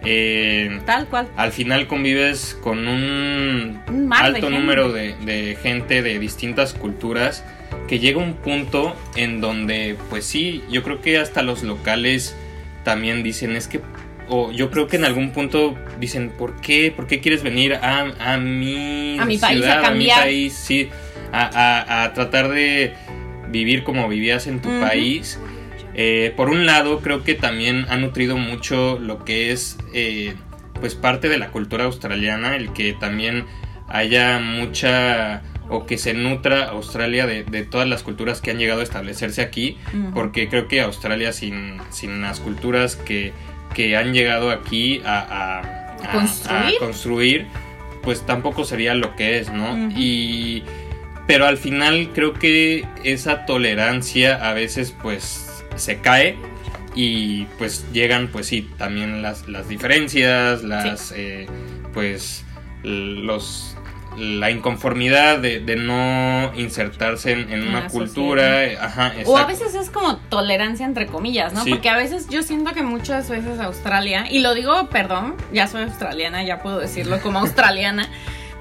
Eh, Tal cual. al final convives con un Un mar de alto número de, de gente de distintas culturas que llega un punto en donde pues sí, yo creo que hasta los locales también dicen es que o yo creo que en algún punto dicen ¿por qué? ¿por qué quieres venir a, a mi A mi país a ciudad, mi cambiar?" país? Sí, a, a- a tratar de vivir como vivías en tu país eh, por un lado, creo que también ha nutrido mucho lo que es, eh, pues, parte de la cultura australiana, el que también haya mucha o que se nutra Australia de, de todas las culturas que han llegado a establecerse aquí, porque creo que Australia sin, sin las culturas que, que han llegado aquí a, a- a- ¿Construir? a construir, pues tampoco sería lo que es, ¿no? Y pero al final creo que esa tolerancia a veces pues se cae y pues llegan pues sí también las, las diferencias las eh, pues los la inconformidad de, de no insertarse en, una cultura eh, ajá O a veces es como tolerancia entre comillas, ¿no? Sí. Porque a veces yo siento que muchas veces Australia, y lo digo, perdón, ya soy australiana, ya puedo decirlo como australiana,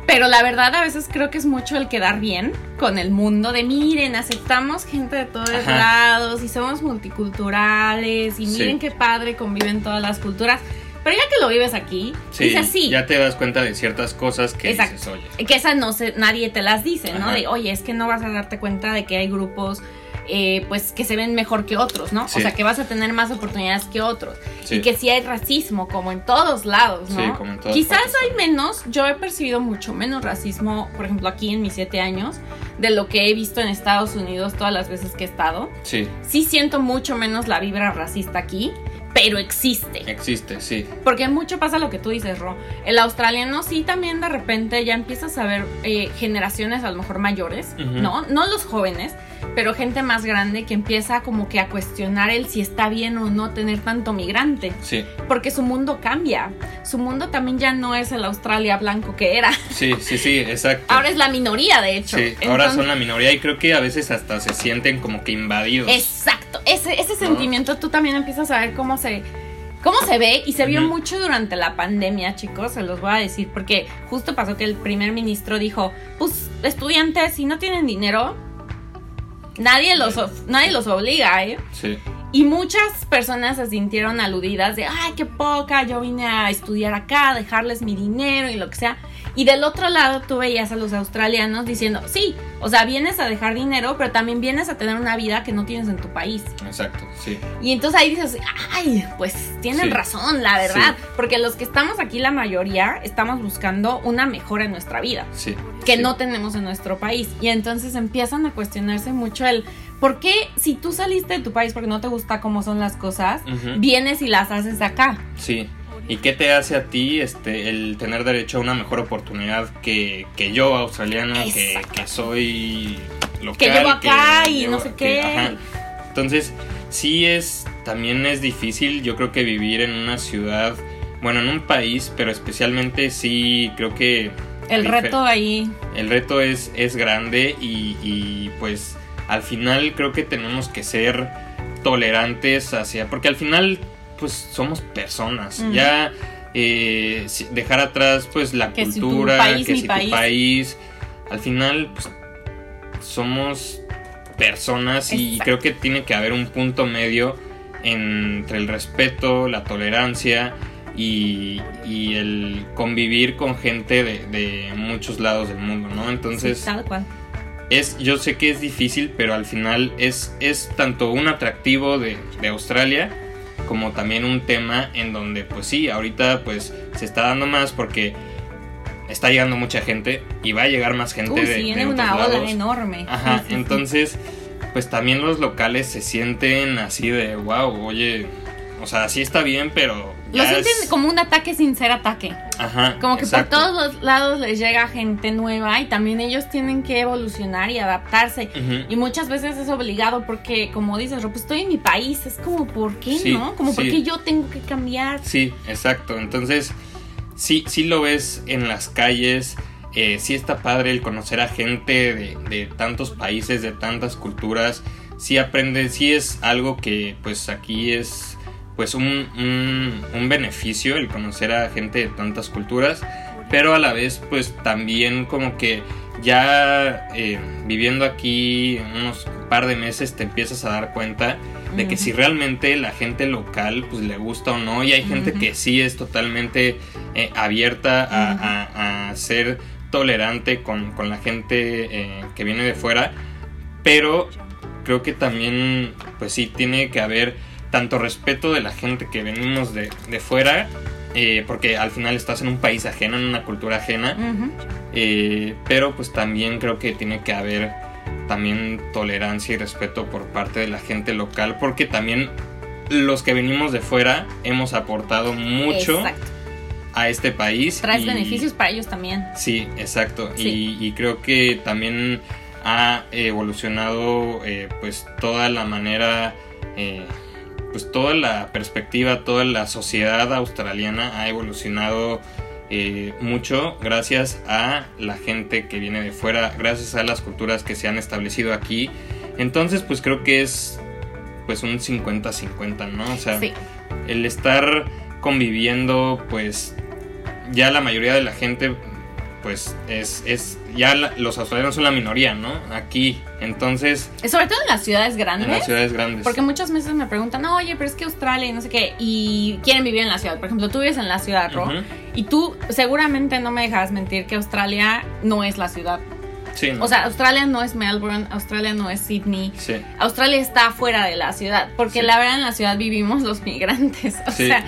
pero la verdad a veces creo que es mucho el quedar bien con el mundo de miren, aceptamos gente de todos Ajá. lados y somos multiculturales y Sí. miren qué padre conviven todas las culturas. Pero ya que lo vives aquí, sí, dices sí. ya te das cuenta de ciertas cosas que Exacto. dices oye Que esas no se, nadie te las dice, ¿no? De, oye, es que no vas a darte cuenta de que hay grupos eh, pues que se ven mejor que otros, ¿no? Sí. O sea, que vas a tener más oportunidades que otros. Sí. Y que sí hay racismo, como en todos lados, ¿no? Sí, como en todas Quizás partes, hay menos, yo he percibido mucho menos racismo, por ejemplo, aquí en mis siete años, de lo que he visto en Estados Unidos todas las veces que he estado. Sí, Sí siento mucho menos la vibra racista aquí, pero existe. existe, sí. Porque mucho pasa lo que tú dices, Ro. El australiano sí también de repente ya empiezas a ver eh, generaciones a lo mejor mayores. ¿no? No los jóvenes, pero gente más grande que empieza como que a cuestionar el si está bien o no tener tanto migrante. Sí, Porque su mundo cambia. Su mundo también ya no es el Australia blanco que era. sí, sí, sí, exacto. Ahora es la minoría, de hecho. Sí, ahora son la minoría y creo que a veces hasta se sienten como que invadidos. Exacto, ese, ese sentimiento tú también empiezas a ver cómo se, cómo se ve y se vio mucho durante la pandemia, chicos, se los voy a decir, porque justo pasó que el primer ministro dijo, pues estudiantes, si no tienen dinero, nadie los, nadie los obliga, ¿eh? Sí, Y muchas personas se sintieron aludidas de, ay, qué poca, yo vine a estudiar acá, a dejarles mi dinero y lo que sea. Y del otro lado tú veías a los australianos diciendo, sí, o sea, vienes a dejar dinero, pero también vienes a tener una vida que no tienes en tu país. exacto, sí. Y entonces ahí dices, ay, pues tienen Sí. razón, la verdad. Porque los que estamos aquí, la mayoría, estamos buscando una mejora en nuestra vida Sí. que no tenemos en nuestro país. Y entonces empiezan a cuestionarse mucho el, ¿por qué si tú saliste de tu país porque no te gusta cómo son las cosas, vienes y las haces acá? Sí. ¿Y qué te hace a ti este el tener derecho a una mejor oportunidad que, que yo, australiano, que, que soy local? Que llevo acá y llevo- no sé qué. ajá. Entonces, sí es, también es difícil, yo creo que vivir en una ciudad, bueno, en un país, pero especialmente sí creo que... El reto ahí. el reto es, es grande y, y, pues al final creo que tenemos que ser tolerantes hacia, porque al final pues somos personas, ya eh, dejar atrás pues la Que si cultura, país, que si país. tu país, al final pues somos personas y creo que tiene que haber un punto medio entre el respeto, la tolerancia y, y el convivir con gente de, de muchos lados del mundo, ¿no? Entonces, Sí, tal cual. es, yo sé que es difícil, pero al final es, es tanto un atractivo de, de Australia como también un tema en donde, pues sí, ahorita pues se está dando más porque está llegando mucha gente y va a llegar más gente de, sí, de una ola enorme. Ajá, sí. entonces, pues también los locales se sienten así de, wow, oye, o sea, sí está bien, pero... Lo sienten como un ataque sin ser ataque. Ajá, Como que exacto. por todos los lados les llega gente nueva y también ellos tienen que evolucionar y adaptarse. Ujú. Y muchas veces es obligado porque, como dices, pues estoy en mi país. Es como, ¿por qué Sí, no? Como, ¿por sí. qué yo tengo que cambiar? Sí, exacto. Entonces, sí, sí lo ves en las calles. eh, sí está padre el conocer a gente de, de tantos países, de tantas culturas. Sí aprendes, sí es algo que pues aquí es pues un, un, un beneficio el conocer a gente de tantas culturas. Pero a la vez pues también como que ya eh, viviendo aquí unos par de meses te empiezas a dar cuenta de que si realmente la gente local pues le gusta o no y hay gente que sí es totalmente eh, abierta a, Ujú. a- a ser tolerante con, con la gente eh, que viene de fuera pero creo que también pues sí tiene que haber tanto respeto de la gente que venimos de, de fuera eh, porque al final estás en un país ajeno en una cultura ajena eh, pero pues también creo que tiene que haber también tolerancia y respeto por parte de la gente local porque también los que venimos de fuera hemos aportado mucho Exacto. a este país. Traes y- beneficios para ellos también. Sí, exacto. Sí. Y, y creo que también ha evolucionado eh, pues toda la manera, eh, pues toda la perspectiva, toda la sociedad australiana ha evolucionado eh, mucho gracias a la gente que viene de fuera, gracias a las culturas que se han establecido aquí. Entonces pues creo que es pues un 50-50, ¿no? O sea, Sí. el estar conviviendo, pues ya la mayoría de la gente, pues es, es ya la- los australianos son la minoría, ¿no? Aquí, entonces, Sobre todo en las ciudades grandes. en las ciudades grandes. Porque muchas veces me preguntan, oye, pero es que Australia y no sé qué, y quieren vivir en la ciudad. Por ejemplo, tú vives en la ciudad, Ro, y tú seguramente no me dejas mentir que Australia no es la ciudad. Sí, no. O sea, Australia no es Melbourne, Australia no es Sydney. Sí. Australia está fuera de la ciudad, porque Sí. la verdad en la ciudad vivimos los migrantes. O Sí. sea,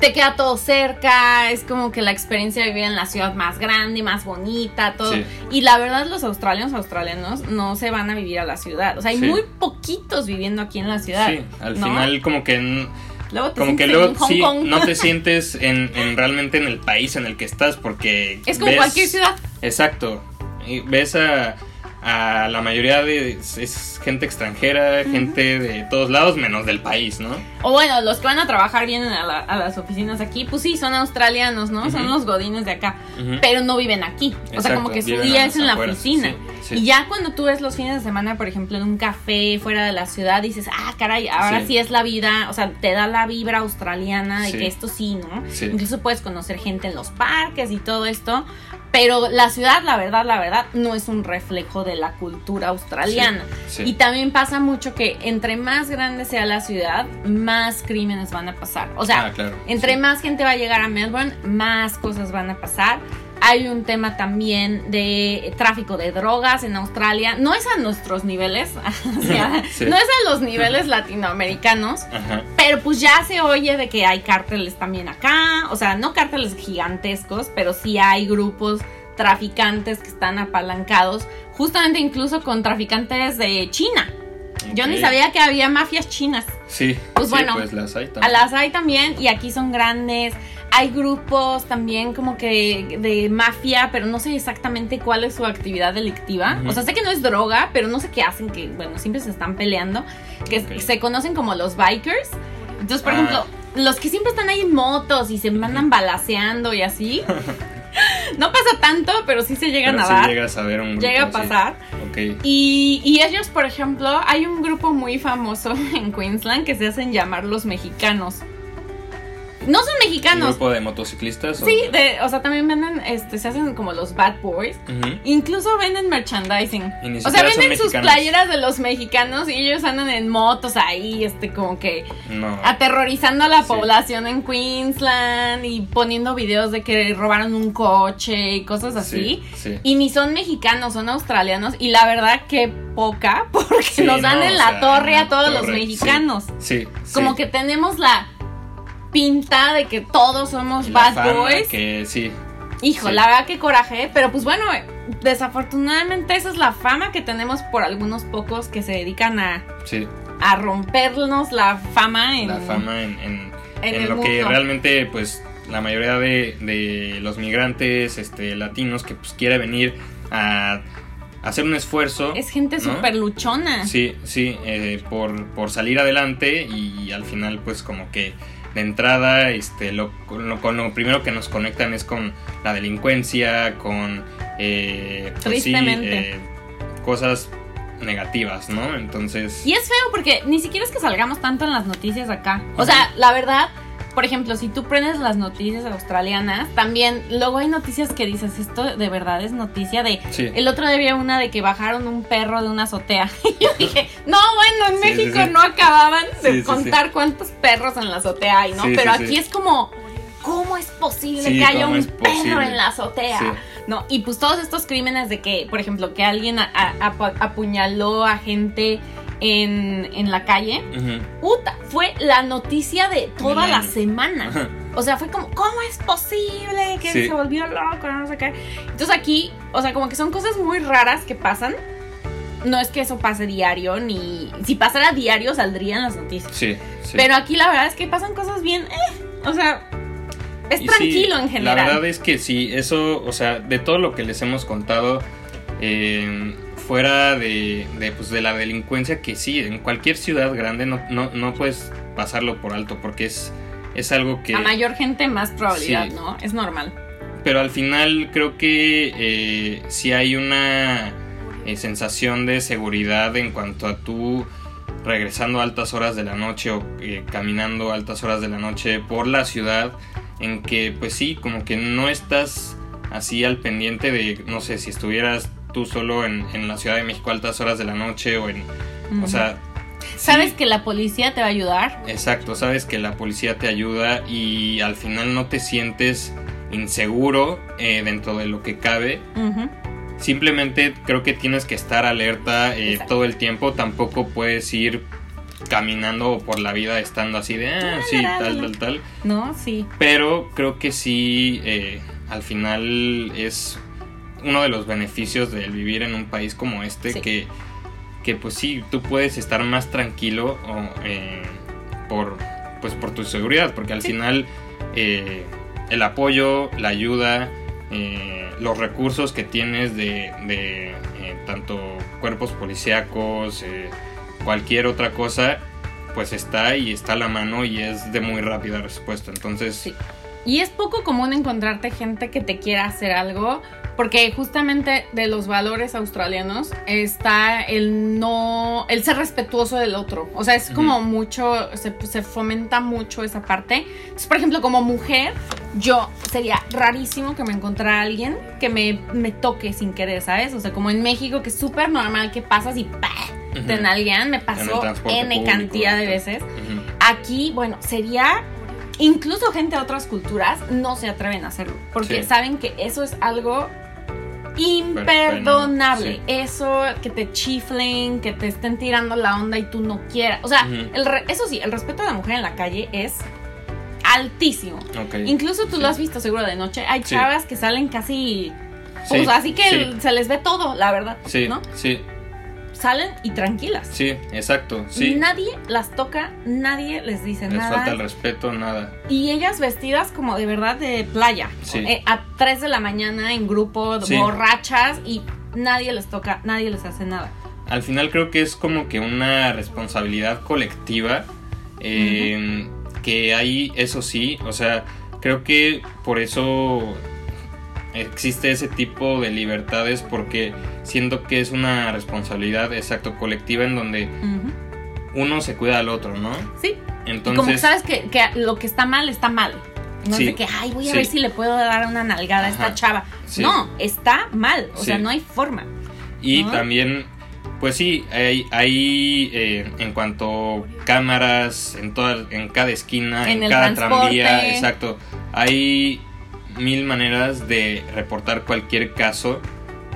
te queda todo cerca, es como que la experiencia de vivir en la ciudad más grande, más bonita, todo. Sí. Y la verdad los australianos australianos no se van a vivir a la ciudad. O sea, hay Sí. muy poquitos viviendo aquí en la ciudad. Sí, al ¿no? final como que Luego te como que luego sí no te sientes en, en realmente en el país en el que estás porque Es como ves- cualquier ciudad. Exacto. Y ves a, a la mayoría de es gente extranjera, gente de todos lados menos del país, ¿no? O bueno, los que van a trabajar vienen a, la- a las oficinas aquí, pues sí, son australianos, ¿no? Son los godines de acá, pero no viven aquí. o sea, como que su día es en la oficina. sí, sí. Y ya cuando tú ves los fines de semana, por ejemplo, en un café fuera de la ciudad, dices, ah, caray, ahora sí, Sí. es la vida, o sea, te da la vibra australiana de que esto sí, ¿no? Sí. Incluso puedes conocer gente en los parques y todo esto. Pero la ciudad, la verdad, la verdad, no es un reflejo de la cultura australiana. Y también pasa mucho que entre más grande sea la ciudad, más crímenes van a pasar. O sea, Ah, claro, entre más gente va a llegar a Melbourne, más cosas van a pasar. Hay un tema también de tráfico de drogas en Australia. No es a nuestros niveles, o sea, Sí. no es a los niveles latinoamericanos, Ajá. pero pues ya se oye de que hay cárteles también acá. O sea, no cárteles gigantescos, pero sí hay grupos traficantes que están apalancados, justamente incluso con traficantes de China. Yo ni sabía que había mafias chinas. Sí, Pues sí, bueno, pues las hay A también. las hay también y aquí son grandes. Hay grupos también como que de mafia, pero no sé exactamente cuál es su actividad delictiva. Ujú. O sea, sé que no es droga, pero no sé qué hacen, que bueno, siempre se están peleando, que Ok. se conocen como los bikers. Entonces, por Ah. ejemplo, los que siempre están ahí en motos y se mandan balaseando y así. no pasa tanto, pero sí se llegan Pero a sí dar. llegas a ver un Llega a grupo pasar. Ok. Y, y ellos, por ejemplo, hay un grupo muy famoso en Queensland que se hacen llamar los mexicanos. No son ¿Un mexicanos. grupo de motociclistas? o- Sí, de- o sea, también venden, este, se hacen como los bad boys. Incluso venden merchandising. O sea, venden sus playeras de los mexicanos y ellos andan en motos ahí, este, como que No. aterrorizando a la Sí. población en Queensland y poniendo videos de que robaron un coche y cosas así. Sí, sí. Y ni son mexicanos, son australianos. Y la verdad que poca, porque nos dan no, en la sea, torre a todos los torre, mexicanos. Sí. Como que tenemos la pinta de que todos somos la bad boys. Que sí. Hijo, sí. la verdad que coraje. Pero pues bueno, desafortunadamente esa es la fama que tenemos por algunos pocos que se dedican a, Sí. a rompernos la fama en La fama en, en, en en el lo que realmente, pues, la mayoría de, de los migrantes este, latinos que pues quiere venir a hacer un esfuerzo. Es gente ¿no? súper luchona. Sí, sí, eh, por, por salir adelante y al final pues como que de entrada este, lo, con, lo, con lo primero que nos conectan es con la delincuencia, con eh, pues sí, eh, cosas negativas, ¿no? Entonces... Y es feo porque ni siquiera es que salgamos tanto en las noticias acá. O sea, la verdad, por ejemplo, si tú prendes las noticias australianas, también luego hay noticias que dices, esto de verdad es noticia de... Sí. El otro día había una de que bajaron un perro de una azotea. Y yo dije, no, bueno, en Sí, México sí. no acababan de contar cuántos perros en la azotea hay, ¿no? Pero aquí es como, ¿cómo es posible que haya ¿cómo un perro en la azotea? No, y pues todos estos crímenes de que, por ejemplo, que alguien a- a- apu- apuñaló a gente en, en la calle, puta, fue la noticia de toda la semana. O sea, fue como, ¿cómo es posible que Sí. se volvió loco? No sé qué. Entonces aquí, o sea, como que son cosas muy raras que pasan. No es que eso pase diario, ni si pasara diario saldrían las noticias. Sí, sí. Pero aquí la verdad es que pasan cosas bien, eh, o sea, es Y tranquilo sí, en general. La verdad es que sí, eso, o sea, de todo lo que les hemos contado, eh, fuera de, de, pues, de la delincuencia, que sí, en cualquier ciudad grande no, no, no puedes pasarlo por alto, porque es, es algo que... A mayor gente, más probabilidad, Sí. ¿no? Es normal. Pero al final creo que eh, sí hay una eh, sensación de seguridad en cuanto a tú regresando a altas horas de la noche o eh, caminando a altas horas de la noche por la ciudad, en que pues sí, como que no estás así al pendiente de, no sé, si estuvieras tú solo en, en la Ciudad de México a altas horas de la noche o en... O sea... Sabes sí, que la policía te va a ayudar. Exacto, sabes que la policía te ayuda y al final no te sientes inseguro eh, dentro de lo que cabe simplemente creo que tienes que estar alerta eh, todo el tiempo. Tampoco puedes ir caminando por la vida estando así de, ah, sí, tal, tal, tal. No, sí. Pero creo que sí, eh, al final es uno de los beneficios del vivir en un país como este, Sí. que, que pues sí, tú puedes estar más tranquilo o, eh, por, pues por tu seguridad, porque al Sí. final eh, el apoyo, la ayuda, eh, los recursos que tienes de, de, eh, tanto cuerpos policíacos, eh, cualquier otra cosa, pues está y está a la mano y es de muy rápida respuesta. Entonces, Sí. Y es poco común encontrarte gente que te quiera hacer algo, porque justamente de los valores australianos está el no, el ser respetuoso del otro. O sea, es como mucho, se, se fomenta mucho esa parte. Entonces, por ejemplo, como mujer, yo sería rarísimo que me encontrara alguien que me, me toque sin querer, ¿sabes? O sea, como en México, que es súper normal que pasas y ¡pah! Te nalguean, me pasó N público, cantidad de veces. Aquí, bueno, sería. Incluso gente de otras culturas no se atreven a hacerlo. Porque Sí. saben que eso es algo imperdonable. Sí. Eso que te chiflen, que te estén tirando la onda y tú no quieras. O sea, el re- eso sí, el respeto a la mujer en la calle es altísimo. Incluso tú Sí. lo has visto seguro de noche. Hay chavas que salen casi. Sí, Pues así que se les ve todo, la verdad. Sí, ¿No? sí, Salen y tranquilas. sí, exacto, sí. Nadie las toca, nadie les dice Les nada. falta el respeto, nada. Y ellas vestidas como de verdad de playa. Sí. Eh, a 3 de la mañana en grupo, Sí. borrachas y nadie les toca, nadie les hace nada. Al final creo que es como que una responsabilidad colectiva. eh, Que hay, eso sí, o sea, creo que por eso existe ese tipo de libertades porque siento que es una responsabilidad exacto colectiva en donde uno se cuida al otro, ¿no? Sí. y Entonces, como que sabes que, que lo que está mal, está mal. No Sí. es de que, ay, voy a Sí. ver si le puedo dar una nalgada a esta chava. Sí. No, está mal. O sea, no hay forma. Y ¿no? también, pues sí, hay, hay eh, en cuanto cámaras en toda, en cada esquina, En cada transporte. tranvía, exacto. Hay mil maneras de reportar cualquier caso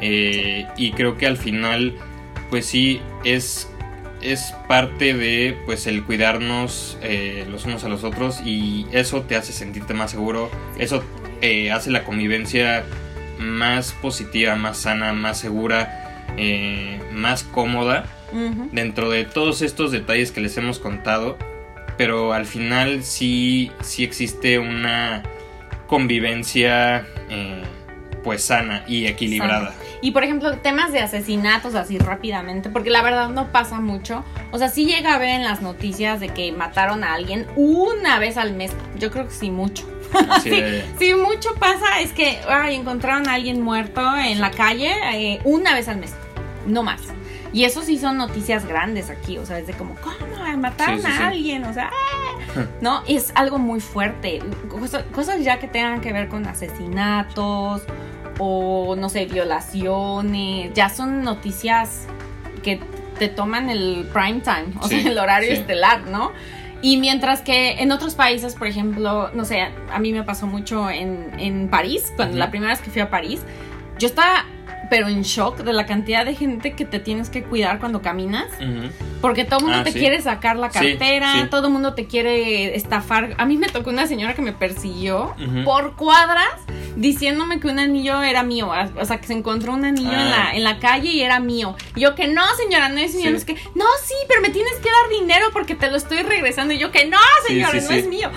eh, y creo que al final, pues sí, es es parte de pues el cuidarnos eh, los unos a los otros y eso te hace sentirte más seguro, eso eh, hace la convivencia más positiva, más sana, más segura, más cómoda dentro de todos estos detalles que les hemos contado, pero al final sí, sí existe una convivencia eh, pues sana y equilibrada. Y por ejemplo, temas de asesinatos así rápidamente, porque la verdad no pasa mucho. O sea, sí llega a ver en las noticias de que mataron a alguien una vez al mes. Yo creo que sí mucho. Sí, mucho pasa es que ay, encontraron a alguien muerto en la calle eh, una vez al mes, no más. Y eso sí son noticias grandes aquí, o sea, es de como, ¿cómo? Mataron Sí, sí, a alguien, o sea, ¡ah! no, es algo muy fuerte. Cosa- cosas ya que tengan que ver con asesinatos o, no sé, violaciones, ya son noticias que te toman el prime time, o sea, el horario estelar, ¿no? Y mientras que en otros países, por ejemplo, no sé, a mí me pasó mucho en, en París, cuando Ujú. la primera vez que fui a París, yo estaba pero en shock de la cantidad de gente que te tienes que cuidar cuando caminas, porque todo el mundo Ah, te sí. quiere sacar la cartera, sí. todo el mundo te quiere estafar. A mí me tocó una señora que me persiguió por cuadras diciéndome que un anillo era mío, o sea, que se encontró un anillo en, Ah. la, en la calle y era mío. Y yo que no, señora, no es mío, es que, no, sí, pero me tienes que dar dinero porque te lo estoy regresando. Y yo que no, señora, no es mío.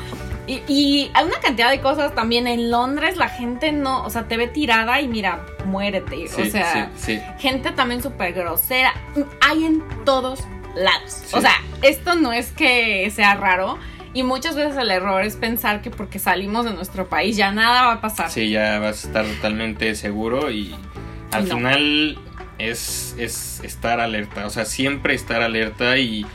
Y, y hay una cantidad de cosas también en Londres, la gente no, o sea, te ve tirada y mira, muérete. Sí, o sea, sí, sí. gente también súper grosera. Hay en todos lados. O sea, esto no es que sea raro. Y muchas veces el error es pensar que porque salimos de nuestro país ya nada va a pasar. Sí, ya vas a estar totalmente seguro y al No. final es, es estar alerta, o sea, siempre estar alerta y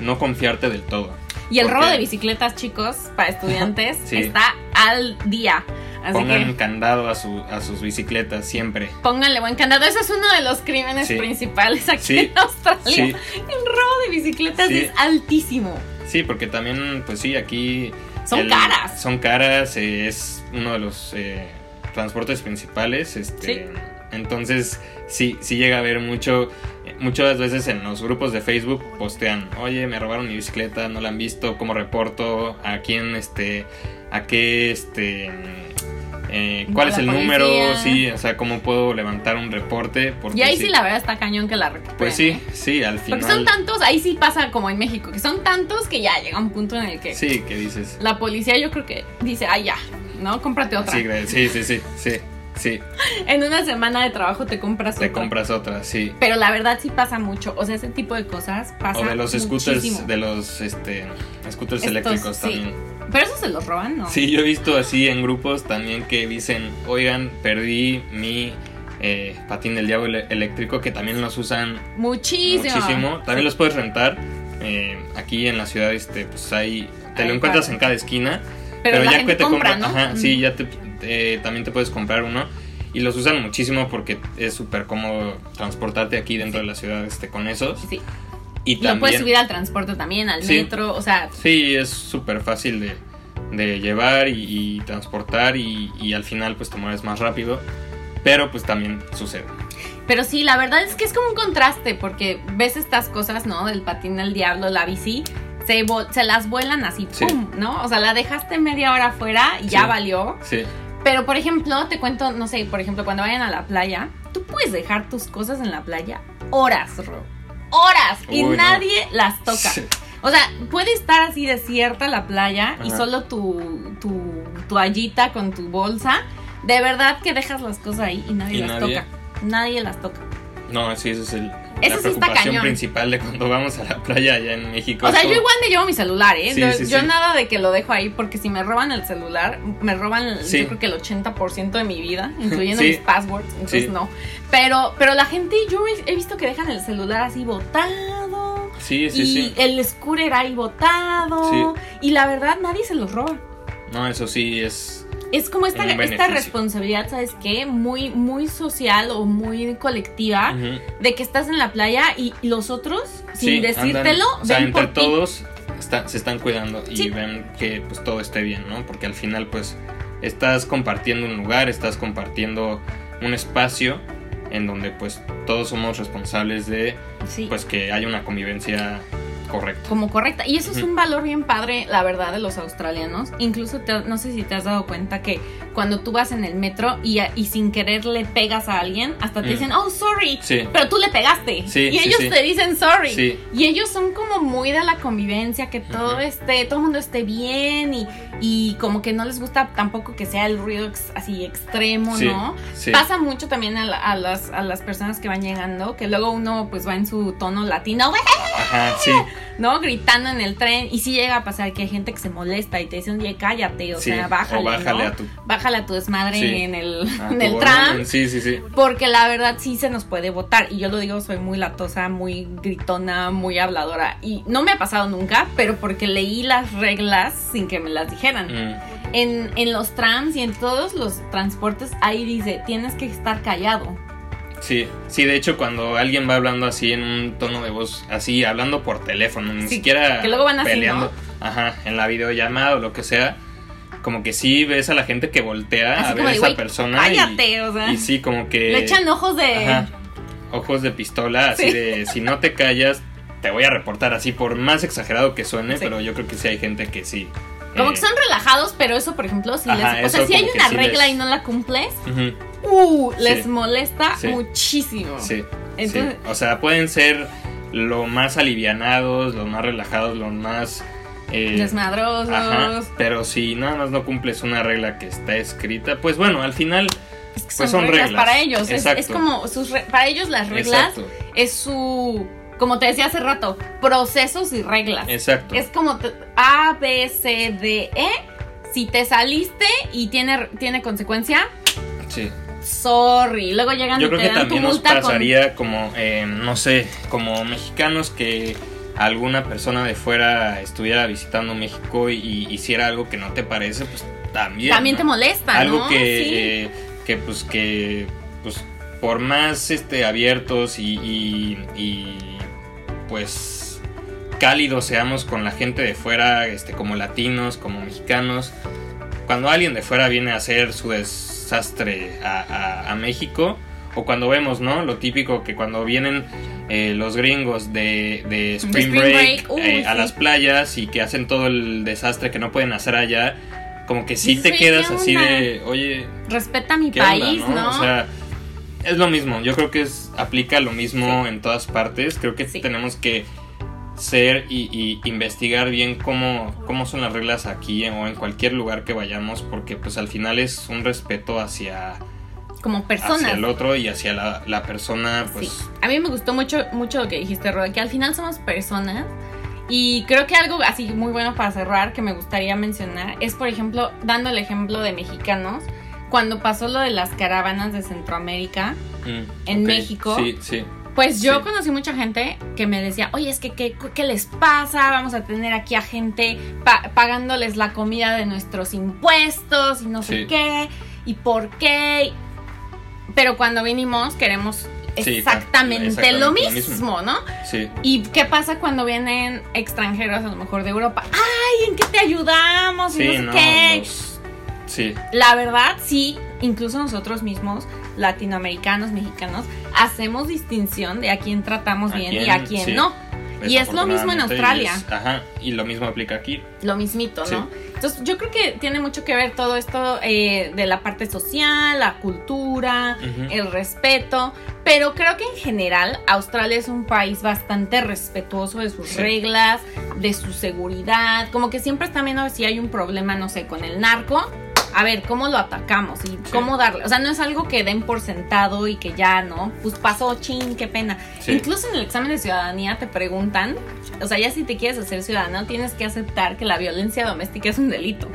no confiarte del todo. Y el robo de bicicletas, chicos, para estudiantes, Sí. está al día. Así Pongan que candado a, su, a sus bicicletas siempre. pónganle buen candado. Eso es uno de los crímenes Sí. principales aquí Sí. en Australia. El robo de bicicletas es altísimo. Sí, porque también, pues sí, aquí... Son caras. Son caras, eh, es uno de los eh, transportes principales, este, Entonces, sí, sí llega a haber mucho. Muchas veces en los grupos de Facebook postean, oye, me robaron mi bicicleta, no la han visto, cómo reporto, a quién, este, a qué, este, eh, cuál es el número, sí, o sea, cómo puedo levantar un reporte. Porque y ahí sí, la verdad está cañón que la recuperen. Pues sí, sí, al final. Porque son tantos, ahí sí pasa como en México, que son tantos que ya llega un punto en el que. Sí, que dices. La policía yo creo que dice, ay, ya, ¿no? Cómprate otra. Sí, sí, sí, sí. sí. En una semana de trabajo te compras otra. Te compras otra, sí. Pero la verdad sí pasa mucho. O sea, ese tipo de cosas pasa. O de los scooters, de los este, scooters eléctricos también. Pero eso se los roban, ¿no? Sí, yo he visto así en grupos también que dicen, oigan, perdí mi eh, patín del diablo eléctrico, que también los usan muchísimo. muchísimo. También los puedes rentar. Eh, aquí en la ciudad, este, pues hay, te lo encuentras en cada esquina. Pero, ya que te compras, ajá, sí, ya te, también te puedes comprar uno. Y los usan muchísimo porque es súper cómodo transportarte aquí dentro de la ciudad este, con esos. Sí. Y lo puedes subir al transporte también, al metro, o sea... Sí, es súper fácil de, llevar y, transportar y, al final pues te mueves más rápido, pero pues también sucede. Pero sí, la verdad es que es como un contraste porque ves estas cosas, ¿no? Del patín del diablo, la bici, se, se las vuelan así, ¡pum! ¿No? O sea, la dejaste media hora afuera y ya valió. Sí. Pero, por ejemplo, te cuento, no sé, por ejemplo, cuando vayan a la playa, tú puedes dejar tus cosas en la playa horas, Ro horas y nadie las toca. O sea, puede estar así desierta la playa y solo tu, tu toallita con tu bolsa. De verdad que dejas las cosas ahí y nadie las toca. Nadie las toca. No, sí, ese es el, la preocupación principal de cuando vamos a la playa allá en México. O sea, yo igual me llevo mi celular, ¿eh? yo, nada de que lo dejo ahí, porque si me roban el celular, me roban yo creo que el 80% de mi vida, incluyendo mis passwords, entonces no. Pero, pero la gente, yo he visto que dejan el celular así botado. Sí, sí, y el scooter ahí botado. Y la verdad, nadie se los roba. No, eso sí es es como esta, esta responsabilidad, ¿sabes qué? Muy, muy social o muy colectiva de que estás en la playa y los otros, sin decírtelo, o sea, entre todos se están cuidando y ven que pues todo esté bien, ¿no? Porque al final pues estás compartiendo un lugar, estás compartiendo un espacio en donde pues todos somos responsables de pues que haya una convivencia Correcto. Como correcta. Y eso es un valor bien padre, la verdad, de los australianos. Incluso no sé si te has dado cuenta que cuando tú vas en el metro y, y sin querer le pegas a alguien, hasta te mm. dicen, oh, sorry. Pero tú le pegaste. y ellos te dicen sorry. Y ellos son como muy de la convivencia, que todo esté, todo el mundo esté bien y, y como que no les gusta tampoco que sea el ruido así extremo, ¿no? Pasa mucho también a, las, a las personas que van llegando, que luego uno pues va en su tono latino. Ajá, sí. ¿No? Gritando en el tren. Y si llega a pasar que hay gente que se molesta y te dice, oye, cállate, o sea, bájale. bájale, a tu... bájale a tu desmadre en el, en el tram. Sí, sí, sí. Porque la verdad sí se nos puede votar. Y yo lo digo, soy muy latosa, muy gritona, muy habladora. Y no me ha pasado nunca, pero porque leí las reglas sin que me las dijeran. Mm. En, en los trams y en todos los transportes ahí dice, tienes que estar callado. Sí, sí, de hecho cuando alguien va hablando así en un tono de voz, así hablando por teléfono, ni siquiera que luego van peleando, ajá, en la videollamada o lo que sea, como que sí ves a la gente que voltea a ver a esa persona cállate, y, o sea, y sí como que le echan ojos de ojos de pistola, así de si no te callas te voy a reportar así por más exagerado que suene, pero yo creo que sí hay gente que sí como que son relajados, pero eso, por ejemplo, si les, o sea, si hay una regla y no la cumples, uh, les molesta muchísimo. Sí. Entonces, O sea, pueden ser lo más alivianados, lo más relajados, lo más eh, desmadrosos. pero si nada más no cumples una regla que está escrita, pues bueno, al final pues son, reglas, para ellos. Es, como sus para ellos las reglas es su como te decía hace rato, procesos y reglas. Exacto. Es como A, B, C, D, E. Si te saliste y tiene, tiene consecuencia. Sí. Sorry. Luego llegan Yo creo que también nos pasaría como, eh, no sé, como mexicanos que alguna persona de fuera estuviera visitando México y, hiciera algo que no te parece, pues también. También te molesta, Algo que, eh, que, pues, que, pues, por más este, abiertos y pues cálidos seamos con la gente de fuera, este, como latinos, como mexicanos. Cuando alguien de fuera viene a hacer su desastre a, México, o cuando vemos, ¿no? Lo típico que cuando vienen eh, los gringos de, de Spring, Spring Break, eh, a las playas y que hacen todo el desastre que no pueden hacer allá, como que sí te quedas ¿qué así de, oye, Respeta mi ¿qué onda, país, no? ¿no? O sea, es lo mismo, yo creo que es, aplica lo mismo en todas partes, creo que Sí. tenemos que ser y, y investigar bien cómo, cómo son las reglas aquí o en cualquier lugar que vayamos, porque pues al final es un respeto hacia, Como personas. hacia el otro y hacia la, la persona, pues... Sí. A mí me gustó mucho, mucho lo que dijiste, Roda, que al final somos personas. Y creo que algo así muy bueno para cerrar que me gustaría mencionar es, por ejemplo, dando el ejemplo de mexicanos, cuando pasó lo de las caravanas de Centroamérica, mm, en México. Sí, sí. pues yo Sí. conocí mucha gente que me decía, oye, es que ¿qué, qué les pasa? Vamos a tener aquí a gente pa- pagándoles la comida de nuestros impuestos y no sé qué, y por qué. Pero cuando vinimos queremos Sí, exactamente, exactamente lo lo mismo. ¿no? Sí, ¿Y qué pasa cuando vienen extranjeros, a lo mejor de Europa? ¡Ay, en qué te ayudamos! Y no sé no, qué. los- sí, La verdad, sí, incluso nosotros mismos, latinoamericanos, mexicanos, hacemos distinción de a quién tratamos A bien quién, y a quién sí. no. Y es lo mismo en y Australia. es- ajá, y lo mismo aplica aquí. Lo mismito, ¿no? Sí. Entonces, yo creo que tiene mucho que ver todo esto eh, de la parte social, la cultura, el respeto. Pero creo que en general Australia es un país bastante respetuoso de sus Sí. reglas, de su seguridad. Como que siempre están viendo si hay un problema, no sé, con el narco. A ver, ¿cómo lo atacamos? Y cómo darle. O sea, no es algo que den por sentado y que ya, ¿no? Pues pasó, chin, qué pena. Sí. Incluso en el examen de ciudadanía te preguntan, o sea, ya si te quieres hacer ciudadano, tienes que aceptar que la violencia doméstica es un delito.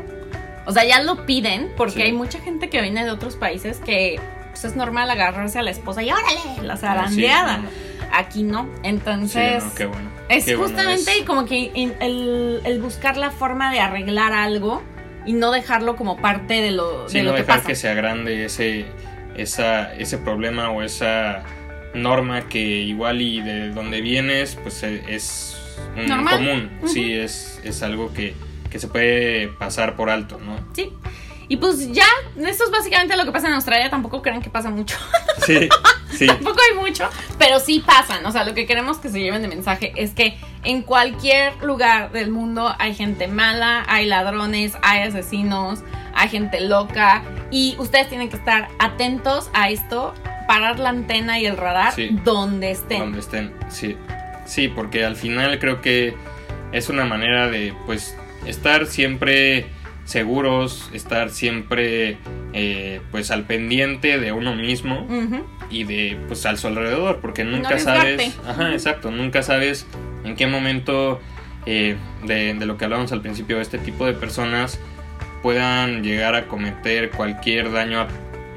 O sea, ya lo piden porque Sí. hay mucha gente que viene de otros países que pues, es normal agarrarse a la esposa y órale, la zarandeada. Sí, no, Aquí no. sí, Entonces, no, qué bueno. es qué bueno, justamente es- como que el buscar la forma de arreglar algo y no dejarlo como parte de lo, Sí, de no lo que dejar pasa. que se agrande ese, esa, ese problema o esa norma que igual y de donde vienes, pues e- es un Normal. común. Sí, es, es algo que, que se puede pasar por alto, ¿no? Sí. Y pues ya, esto es básicamente lo que pasa en Australia. Tampoco crean que pasa mucho. Sí, sí. Tampoco hay mucho, pero sí pasan. O sea, lo que queremos que se lleven de mensaje es que en cualquier lugar del mundo hay gente mala, hay ladrones, hay asesinos, hay gente loca. Y ustedes tienen que estar atentos a esto, parar la antena y el radar Sí. donde estén. donde estén. Sí, sí, porque al final creo que es una manera de, pues, estar siempre seguros, estar siempre, eh, pues, al pendiente de uno mismo Ujú. Y de, pues, al su alrededor, porque nunca sabes, ajá, exacto, nunca sabes en qué momento eh, de, de lo que hablábamos al principio, este tipo de personas puedan llegar a cometer cualquier daño a,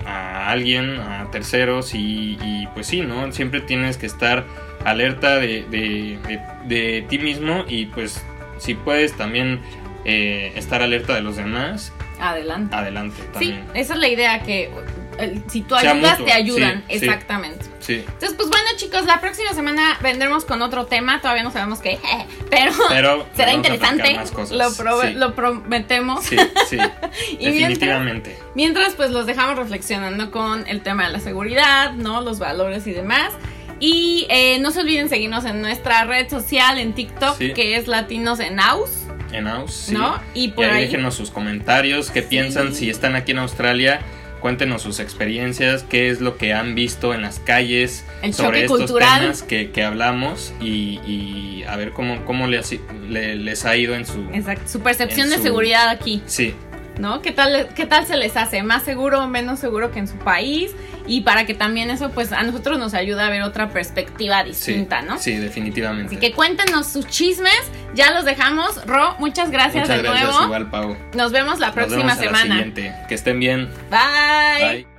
a alguien, a terceros y, y, pues sí, ¿no? Siempre tienes que estar alerta de, de- de- ti mismo y pues si puedes también eh, estar alerta de los demás, Adelante. adelante Sí, esa es la idea que el- si tú ayudas, mutuo, te ayudan. sí. Exactamente. Sí, Entonces, pues bueno, chicos, la próxima semana vendremos con otro tema. Todavía no sabemos qué, pero, pero será interesante. Lo, prometemos. sí, sí, Y mientras, definitivamente. mientras, pues los dejamos reflexionando con el tema de la seguridad, ¿no? Los valores y demás. Y eh, no se olviden seguirnos en nuestra red social, en TikTok, que es Latinos en Aus, En Aus, sí. ¿no? Y Y por ahí ahí. déjenos sus comentarios, qué piensan, si están aquí en Australia, cuéntenos sus experiencias, qué es lo que han visto en las calles El sobre estos cultural. temas que, que hablamos y, y a ver cómo, cómo les, le- les ha ido en su... Exacto, su percepción de su- seguridad aquí. Sí, ¿no? ¿Qué tal, ¿Qué tal se les hace? ¿Más seguro o menos seguro que en su país? Y para que también eso, pues a nosotros nos ayude a ver otra perspectiva sí, distinta, ¿no? sí, definitivamente. Así que cuéntenos sus chismes, ya los dejamos. Ro, muchas gracias Muchas de gracias nuevo. igual, Pau. Nos vemos la Nos próxima vemos a la semana. siguiente. Que estén bien. Bye. Bye.